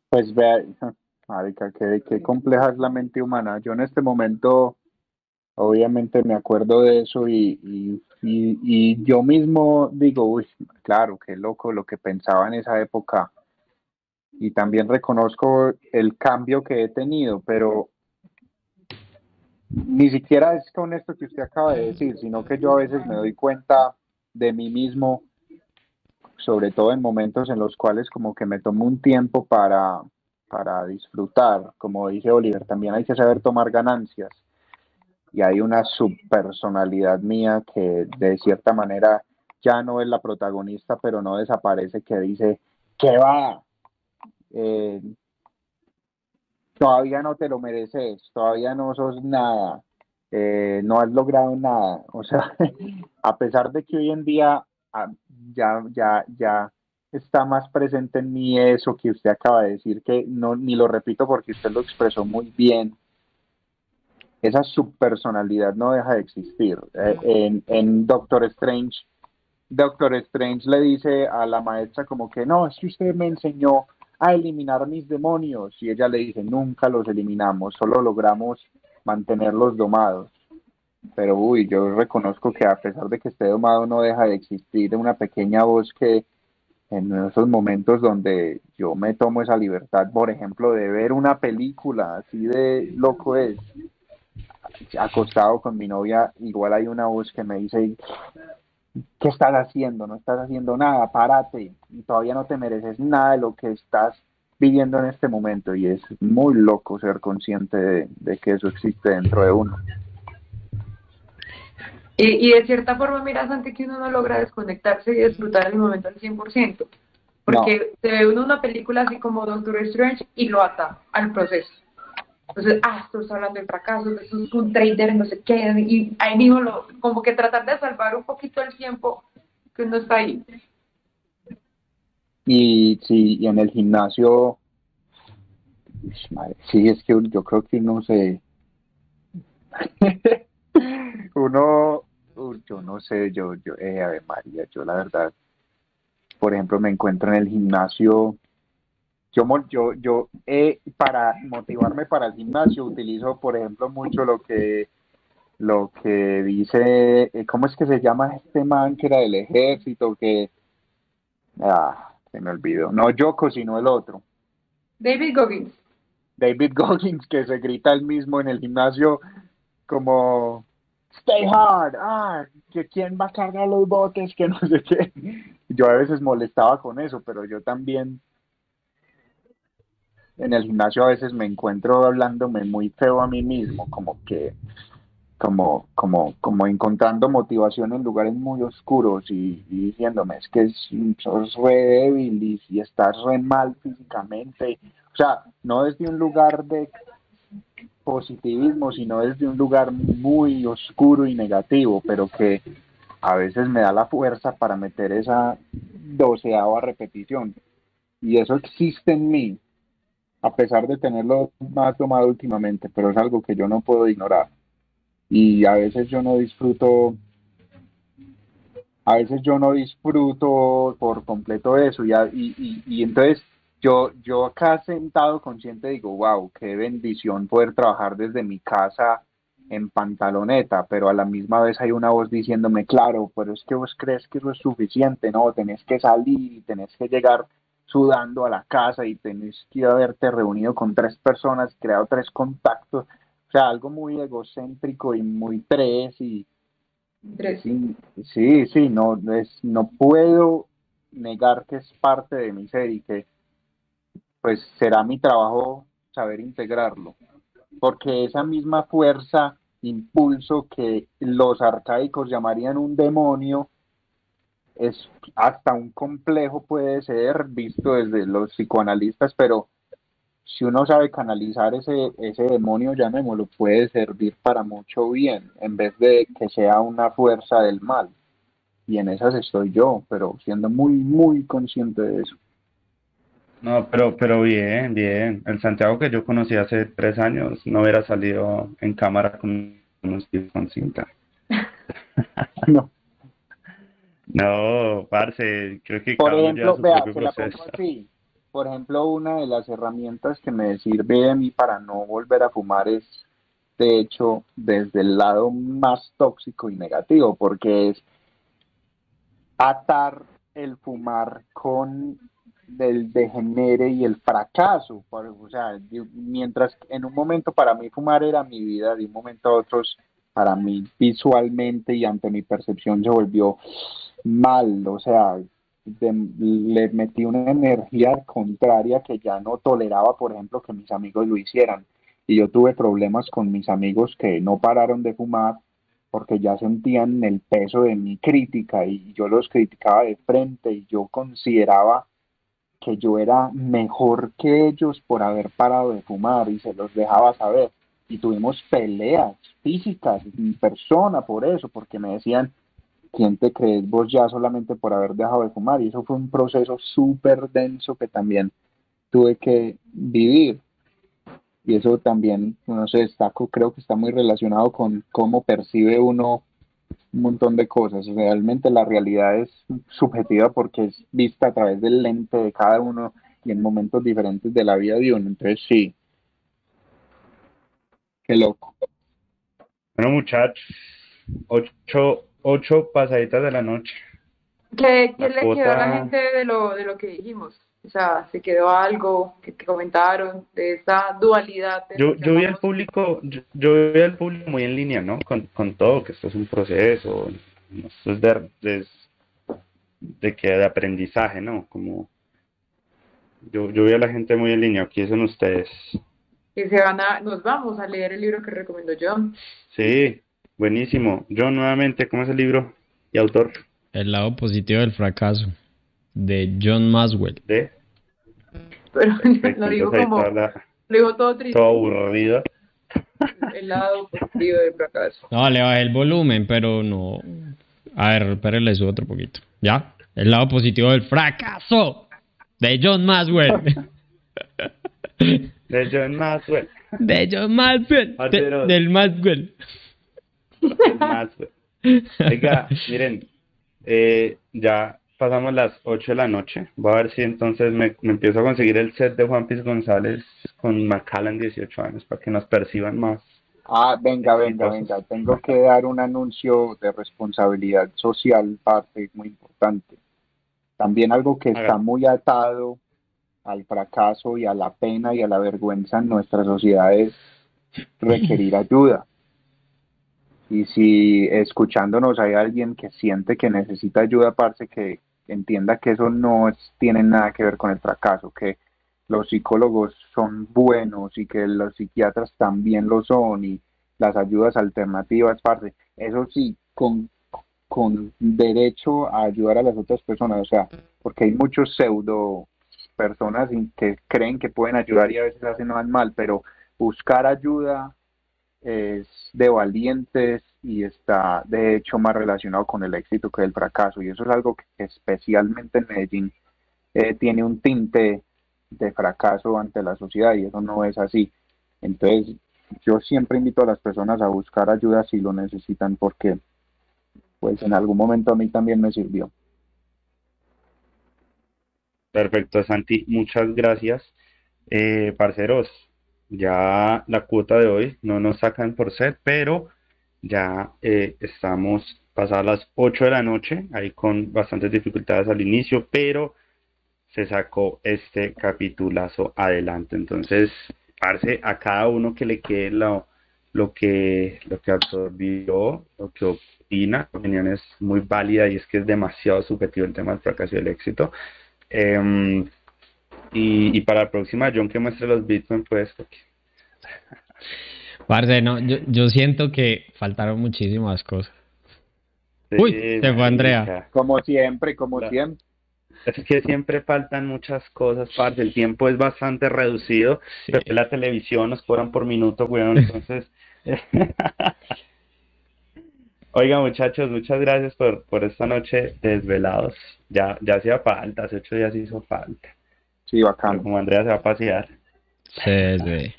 Pues vea, marica, qué, compleja es la mente humana. Yo en este momento obviamente me acuerdo de eso y, y, y, yo mismo digo, uy, claro, qué loco lo que pensaba en esa época. y también reconozco el cambio que he tenido, pero ni siquiera es con esto que usted acaba de decir, sino que yo a veces me doy cuenta de mí mismo, sobre todo en momentos en los cuales como que me tomo un tiempo para, para disfrutar. Como dice Oliver, también hay que saber tomar ganancias. Y hay una subpersonalidad mía que de cierta manera ya no es la protagonista, pero no desaparece, que dice, ¿qué va? Eh, todavía no te lo mereces, todavía no sos nada, eh, no has logrado nada. O sea, [laughs] a pesar de que hoy en día ya, ya, ya está más presente en mí eso que usted acaba de decir, que no, ni lo repito porque usted lo expresó muy bien. Esa subpersonalidad no deja de existir. Eh, en, en Doctor Strange, Doctor Strange le dice a la maestra como que no, es que usted me enseñó a eliminar mis demonios. Y ella le dice, nunca los eliminamos, solo logramos mantenerlos domados. Pero uy, yo reconozco que a pesar de que esté domado no deja de existir una pequeña voz que en esos momentos donde yo me tomo esa libertad, por ejemplo, de ver una película así de loco es, acostado con mi novia, igual hay una voz que me dice, ¿qué estás haciendo? No estás haciendo nada, párate, y todavía no te mereces nada de lo que estás viviendo en este momento y es muy loco ser consciente de, que eso existe dentro de uno. Y, de cierta forma, mira, Santi, que uno no logra desconectarse y disfrutar el momento al 100%, porque se ve uno una película así como Doctor Strange y lo ata al proceso. Entonces, ah, estás hablando de fracaso, esto es un trader, no sé qué, y ahí mismo lo, como que tratar de salvar un poquito el tiempo que uno está ahí. Y sí, y en el gimnasio, sí, es que yo creo que uno se... [laughs] uno, yo no sé, yo, yo, eh, a ver, María, yo la verdad, por ejemplo, me encuentro en el gimnasio yo, yo, yo eh, para motivarme para el gimnasio utilizo, por ejemplo, mucho lo que lo que dice, eh, ¿cómo es que se llama este man que era del ejército? Que, ah, se me olvidó, no Yoko, sino el otro. David Goggins. David Goggins, que se grita el mismo en el gimnasio como, stay hard, ah, que quién va a cargar los botes, que no sé qué. Yo a veces molestaba con eso, pero yo también en el gimnasio a veces me encuentro hablándome muy feo a mí mismo, como que, como, como, como encontrando motivación en lugares muy oscuros y, diciéndome, es que sos re débil y, estás re mal físicamente. O sea, no desde un lugar de positivismo, sino desde un lugar muy oscuro y negativo, pero que a veces me da la fuerza para meter esa doceava repetición. Y eso existe en mí, a pesar de tenerlo más tomado últimamente, pero es algo que yo no puedo ignorar. Y a veces yo no disfruto, a veces yo no disfruto por completo eso. Y, y, y, entonces yo, yo acá sentado consciente digo, wow, qué bendición poder trabajar desde mi casa en pantaloneta, pero a la misma vez hay una voz diciéndome, claro, pero es que vos crees que eso es suficiente, no, tenés que salir y tenés que llegar sudando a la casa y tenés que haberte reunido con tres personas, creado tres contactos, o sea, algo muy egocéntrico y muy tres y sí, sí, sí, no es, no puedo negar que es parte de mi ser y que pues será mi trabajo saber integrarlo, porque esa misma fuerza, impulso que los arcaicos llamarían un demonio, es hasta un complejo puede ser visto desde los psicoanalistas, pero si uno sabe canalizar ese, ese demonio, llamémoslo, puede servir para mucho bien, en vez de que sea una fuerza del mal. Y en esas estoy yo, pero siendo muy, muy consciente de eso. No, pero, pero bien, bien. El Santiago que yo conocí hace tres años no hubiera salido en cámara con unos con cinta. [laughs] no. No, parce, creo que por ejemplo, vea, así. Por ejemplo, una de las herramientas que me sirve a mí para no volver a fumar es, de hecho, desde el lado más tóxico y negativo, porque es atar el fumar con del degenere y el fracaso. O sea, mientras en un momento para mí fumar era mi vida, de un momento a otro para mí visualmente y ante mi percepción se volvió mal. O sea, le metí una energía contraria que ya no toleraba, por ejemplo, que mis amigos lo hicieran. Y yo tuve problemas con mis amigos que no pararon de fumar porque ya sentían el peso de mi crítica y yo los criticaba de frente y yo consideraba que yo era mejor que ellos por haber parado de fumar y se los dejaba saber. Y tuvimos peleas físicas en persona por eso, porque me decían, ¿quién te crees vos ya solamente por haber dejado de fumar? Y eso fue un proceso súper denso que también tuve que vivir. Y eso también, no sé, está, creo que está muy relacionado con cómo percibe uno un montón de cosas. Realmente la realidad es subjetiva porque es vista a través del lente de cada uno y en momentos diferentes de la vida de uno. Entonces sí, qué loco. Bueno muchachos, ocho, ocho pasaditas de la noche. ¿Qué, le quedó a la gente de lo, de lo que dijimos? O sea, ¿se quedó algo que, comentaron de esa dualidad? yo, yo vi al público, yo, vi al público muy en línea, ¿no? Con, con todo, que esto es un proceso, esto es de, de, que de aprendizaje, ¿no? Como yo, yo vi a la gente muy en línea, aquí son ustedes. Y se van a, nos vamos a leer el libro que recomendó John. Sí, buenísimo. John, nuevamente, ¿cómo es el libro y autor? El lado positivo del fracaso, de John Maswell. ¿De? Pero [laughs] lo digo como, lo digo todo triste. Todo aburrido. [laughs] El lado positivo del fracaso. No, le bajé el volumen, pero no. A ver, espérenle su otro poquito. ¿Ya? El lado positivo del fracaso de John Maswell. [laughs] De John Maswell. De John Maswell. del Maswell. Del Maswell. Oiga, miren, eh, ya pasamos las 8 de la noche. Voy a ver si entonces me, empiezo a conseguir el set de Juan Piz González con Macallan 18 años para que nos perciban más. Ah, venga, venga, venga. Tengo que dar un anuncio de responsabilidad social, parte muy importante. También algo que está muy atado al fracaso y a la pena y a la vergüenza en nuestra sociedad es requerir [laughs] ayuda. Y si escuchándonos hay alguien que siente que necesita ayuda, parce, que entienda que eso no tiene nada que ver con el fracaso, que los psicólogos son buenos y que los psiquiatras también lo son y las ayudas alternativas, parce, eso sí, con, con derecho a ayudar a las otras personas, o sea, porque hay muchos pseudo personas que creen que pueden ayudar y a veces hacen mal, pero buscar ayuda es de valientes y está de hecho más relacionado con el éxito que el fracaso. Y eso es algo que especialmente en Medellín eh, tiene un tinte de fracaso ante la sociedad y eso no es así. Entonces yo siempre invito a las personas a buscar ayuda si lo necesitan porque pues en algún momento a mí también me sirvió. Perfecto, Santi, muchas gracias. Eh, parceros, ya la cuota de hoy no nos sacan por set, pero ya eh, estamos pasadas las 8 de la noche, ahí con bastantes dificultades al inicio, pero se sacó este capitulazo adelante. Entonces, parce, a cada uno que le quede lo, lo, que, lo que absorbió, lo que opina, la opinión es muy válida y es que es demasiado subjetivo el tema del fracaso y el éxito. Em, y, y, para la próxima, John, que muestre los Bitcoin, pues. [laughs] Parce, no, yo, yo siento que faltaron muchísimas cosas. Uy, se fue Andrea. Como siempre, como siempre. Es que siempre faltan muchas cosas, parce. El tiempo es bastante reducido. Pero la televisión nos cobran por minuto, weón. [laughs] Entonces. [laughs] Oiga, muchachos, muchas gracias por, por esta noche desvelados. Ya, ya hacía falta, hace ocho días hizo falta. Sí, bacán. como Andrea se va a pasear. Sí, sí.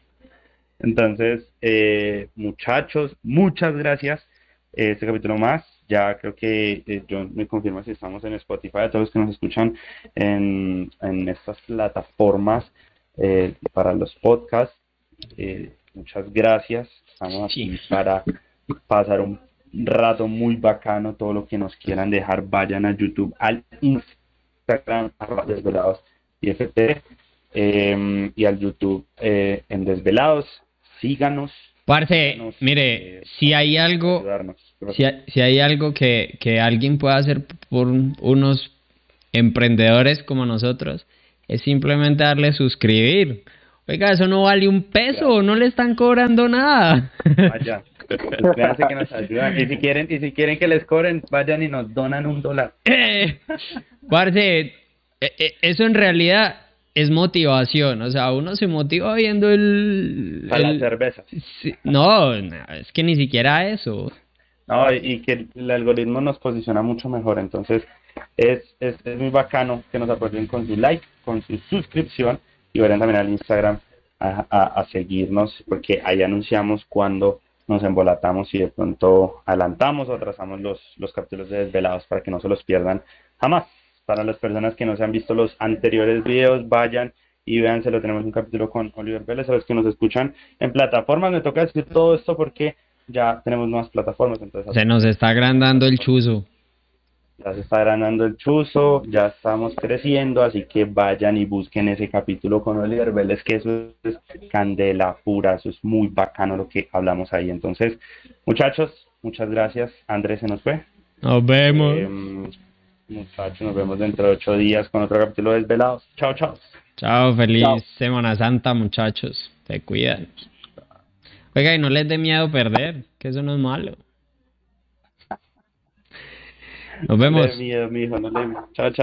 Entonces, eh, muchachos, muchas gracias. Este capítulo más, ya creo que eh, John me confirma si estamos en Spotify, a todos los que nos escuchan en, en estas plataformas eh, para los podcasts. Eh, muchas gracias. Estamos aquí para pasar un rato muy bacano. Todo lo que nos quieran dejar, vayan a YouTube, al Instagram, desvelados IFT, em, y al YouTube eh, en Desvelados. Síganos. Parce, síganos, mire, eh, si hay algo, si, hay- si hay algo que, que alguien pueda hacer por un- unos emprendedores como nosotros, es simplemente darle suscribir. Oiga, eso no vale un peso, no le están cobrando nada. Vaya. Suscríbanse que nos ayudan. Y si quieren, y si quieren que les cobren, vayan y nos donan un dólar. [laughs] Eh, Parce, eh, eh, eso en realidad es motivación. O sea, uno se motiva viendo el. Para el- las cervezas. sí, no, no, es que ni siquiera eso. No, y, que el algoritmo nos posiciona mucho mejor. Entonces, es, es, es muy bacano que nos apoyen con su like, con su suscripción y vayan también al Instagram a, a, a seguirnos, porque ahí anunciamos cuando nos embolatamos y de pronto adelantamos o atrasamos los, los capítulos de Desvelados para que no se los pierdan jamás. Para las personas que no se han visto los anteriores videos, vayan y véanselo. Tenemos un capítulo con Oliver Vélez, a los que nos escuchan en plataformas. Me toca decir todo esto porque ya tenemos nuevas plataformas, entonces Se nos está agrandando el chuzo. ya se está agranando el chuzo, ya estamos creciendo, así que vayan y busquen ese capítulo con Oliver Vélez, que eso es candela pura, eso es muy bacano lo que hablamos ahí. Entonces, muchachos, muchas gracias. Andrés se nos fue. Nos vemos. Em, muchachos, nos vemos dentro de ocho días con otro capítulo de Desvelados. Chao, chao. Chao, feliz Chao. Semana Santa, muchachos. Se cuidan. Oiga, y no les dé miedo perder, que eso no es malo. Nos No le vemos. dé miedo, mijo, no le- Chao, chao.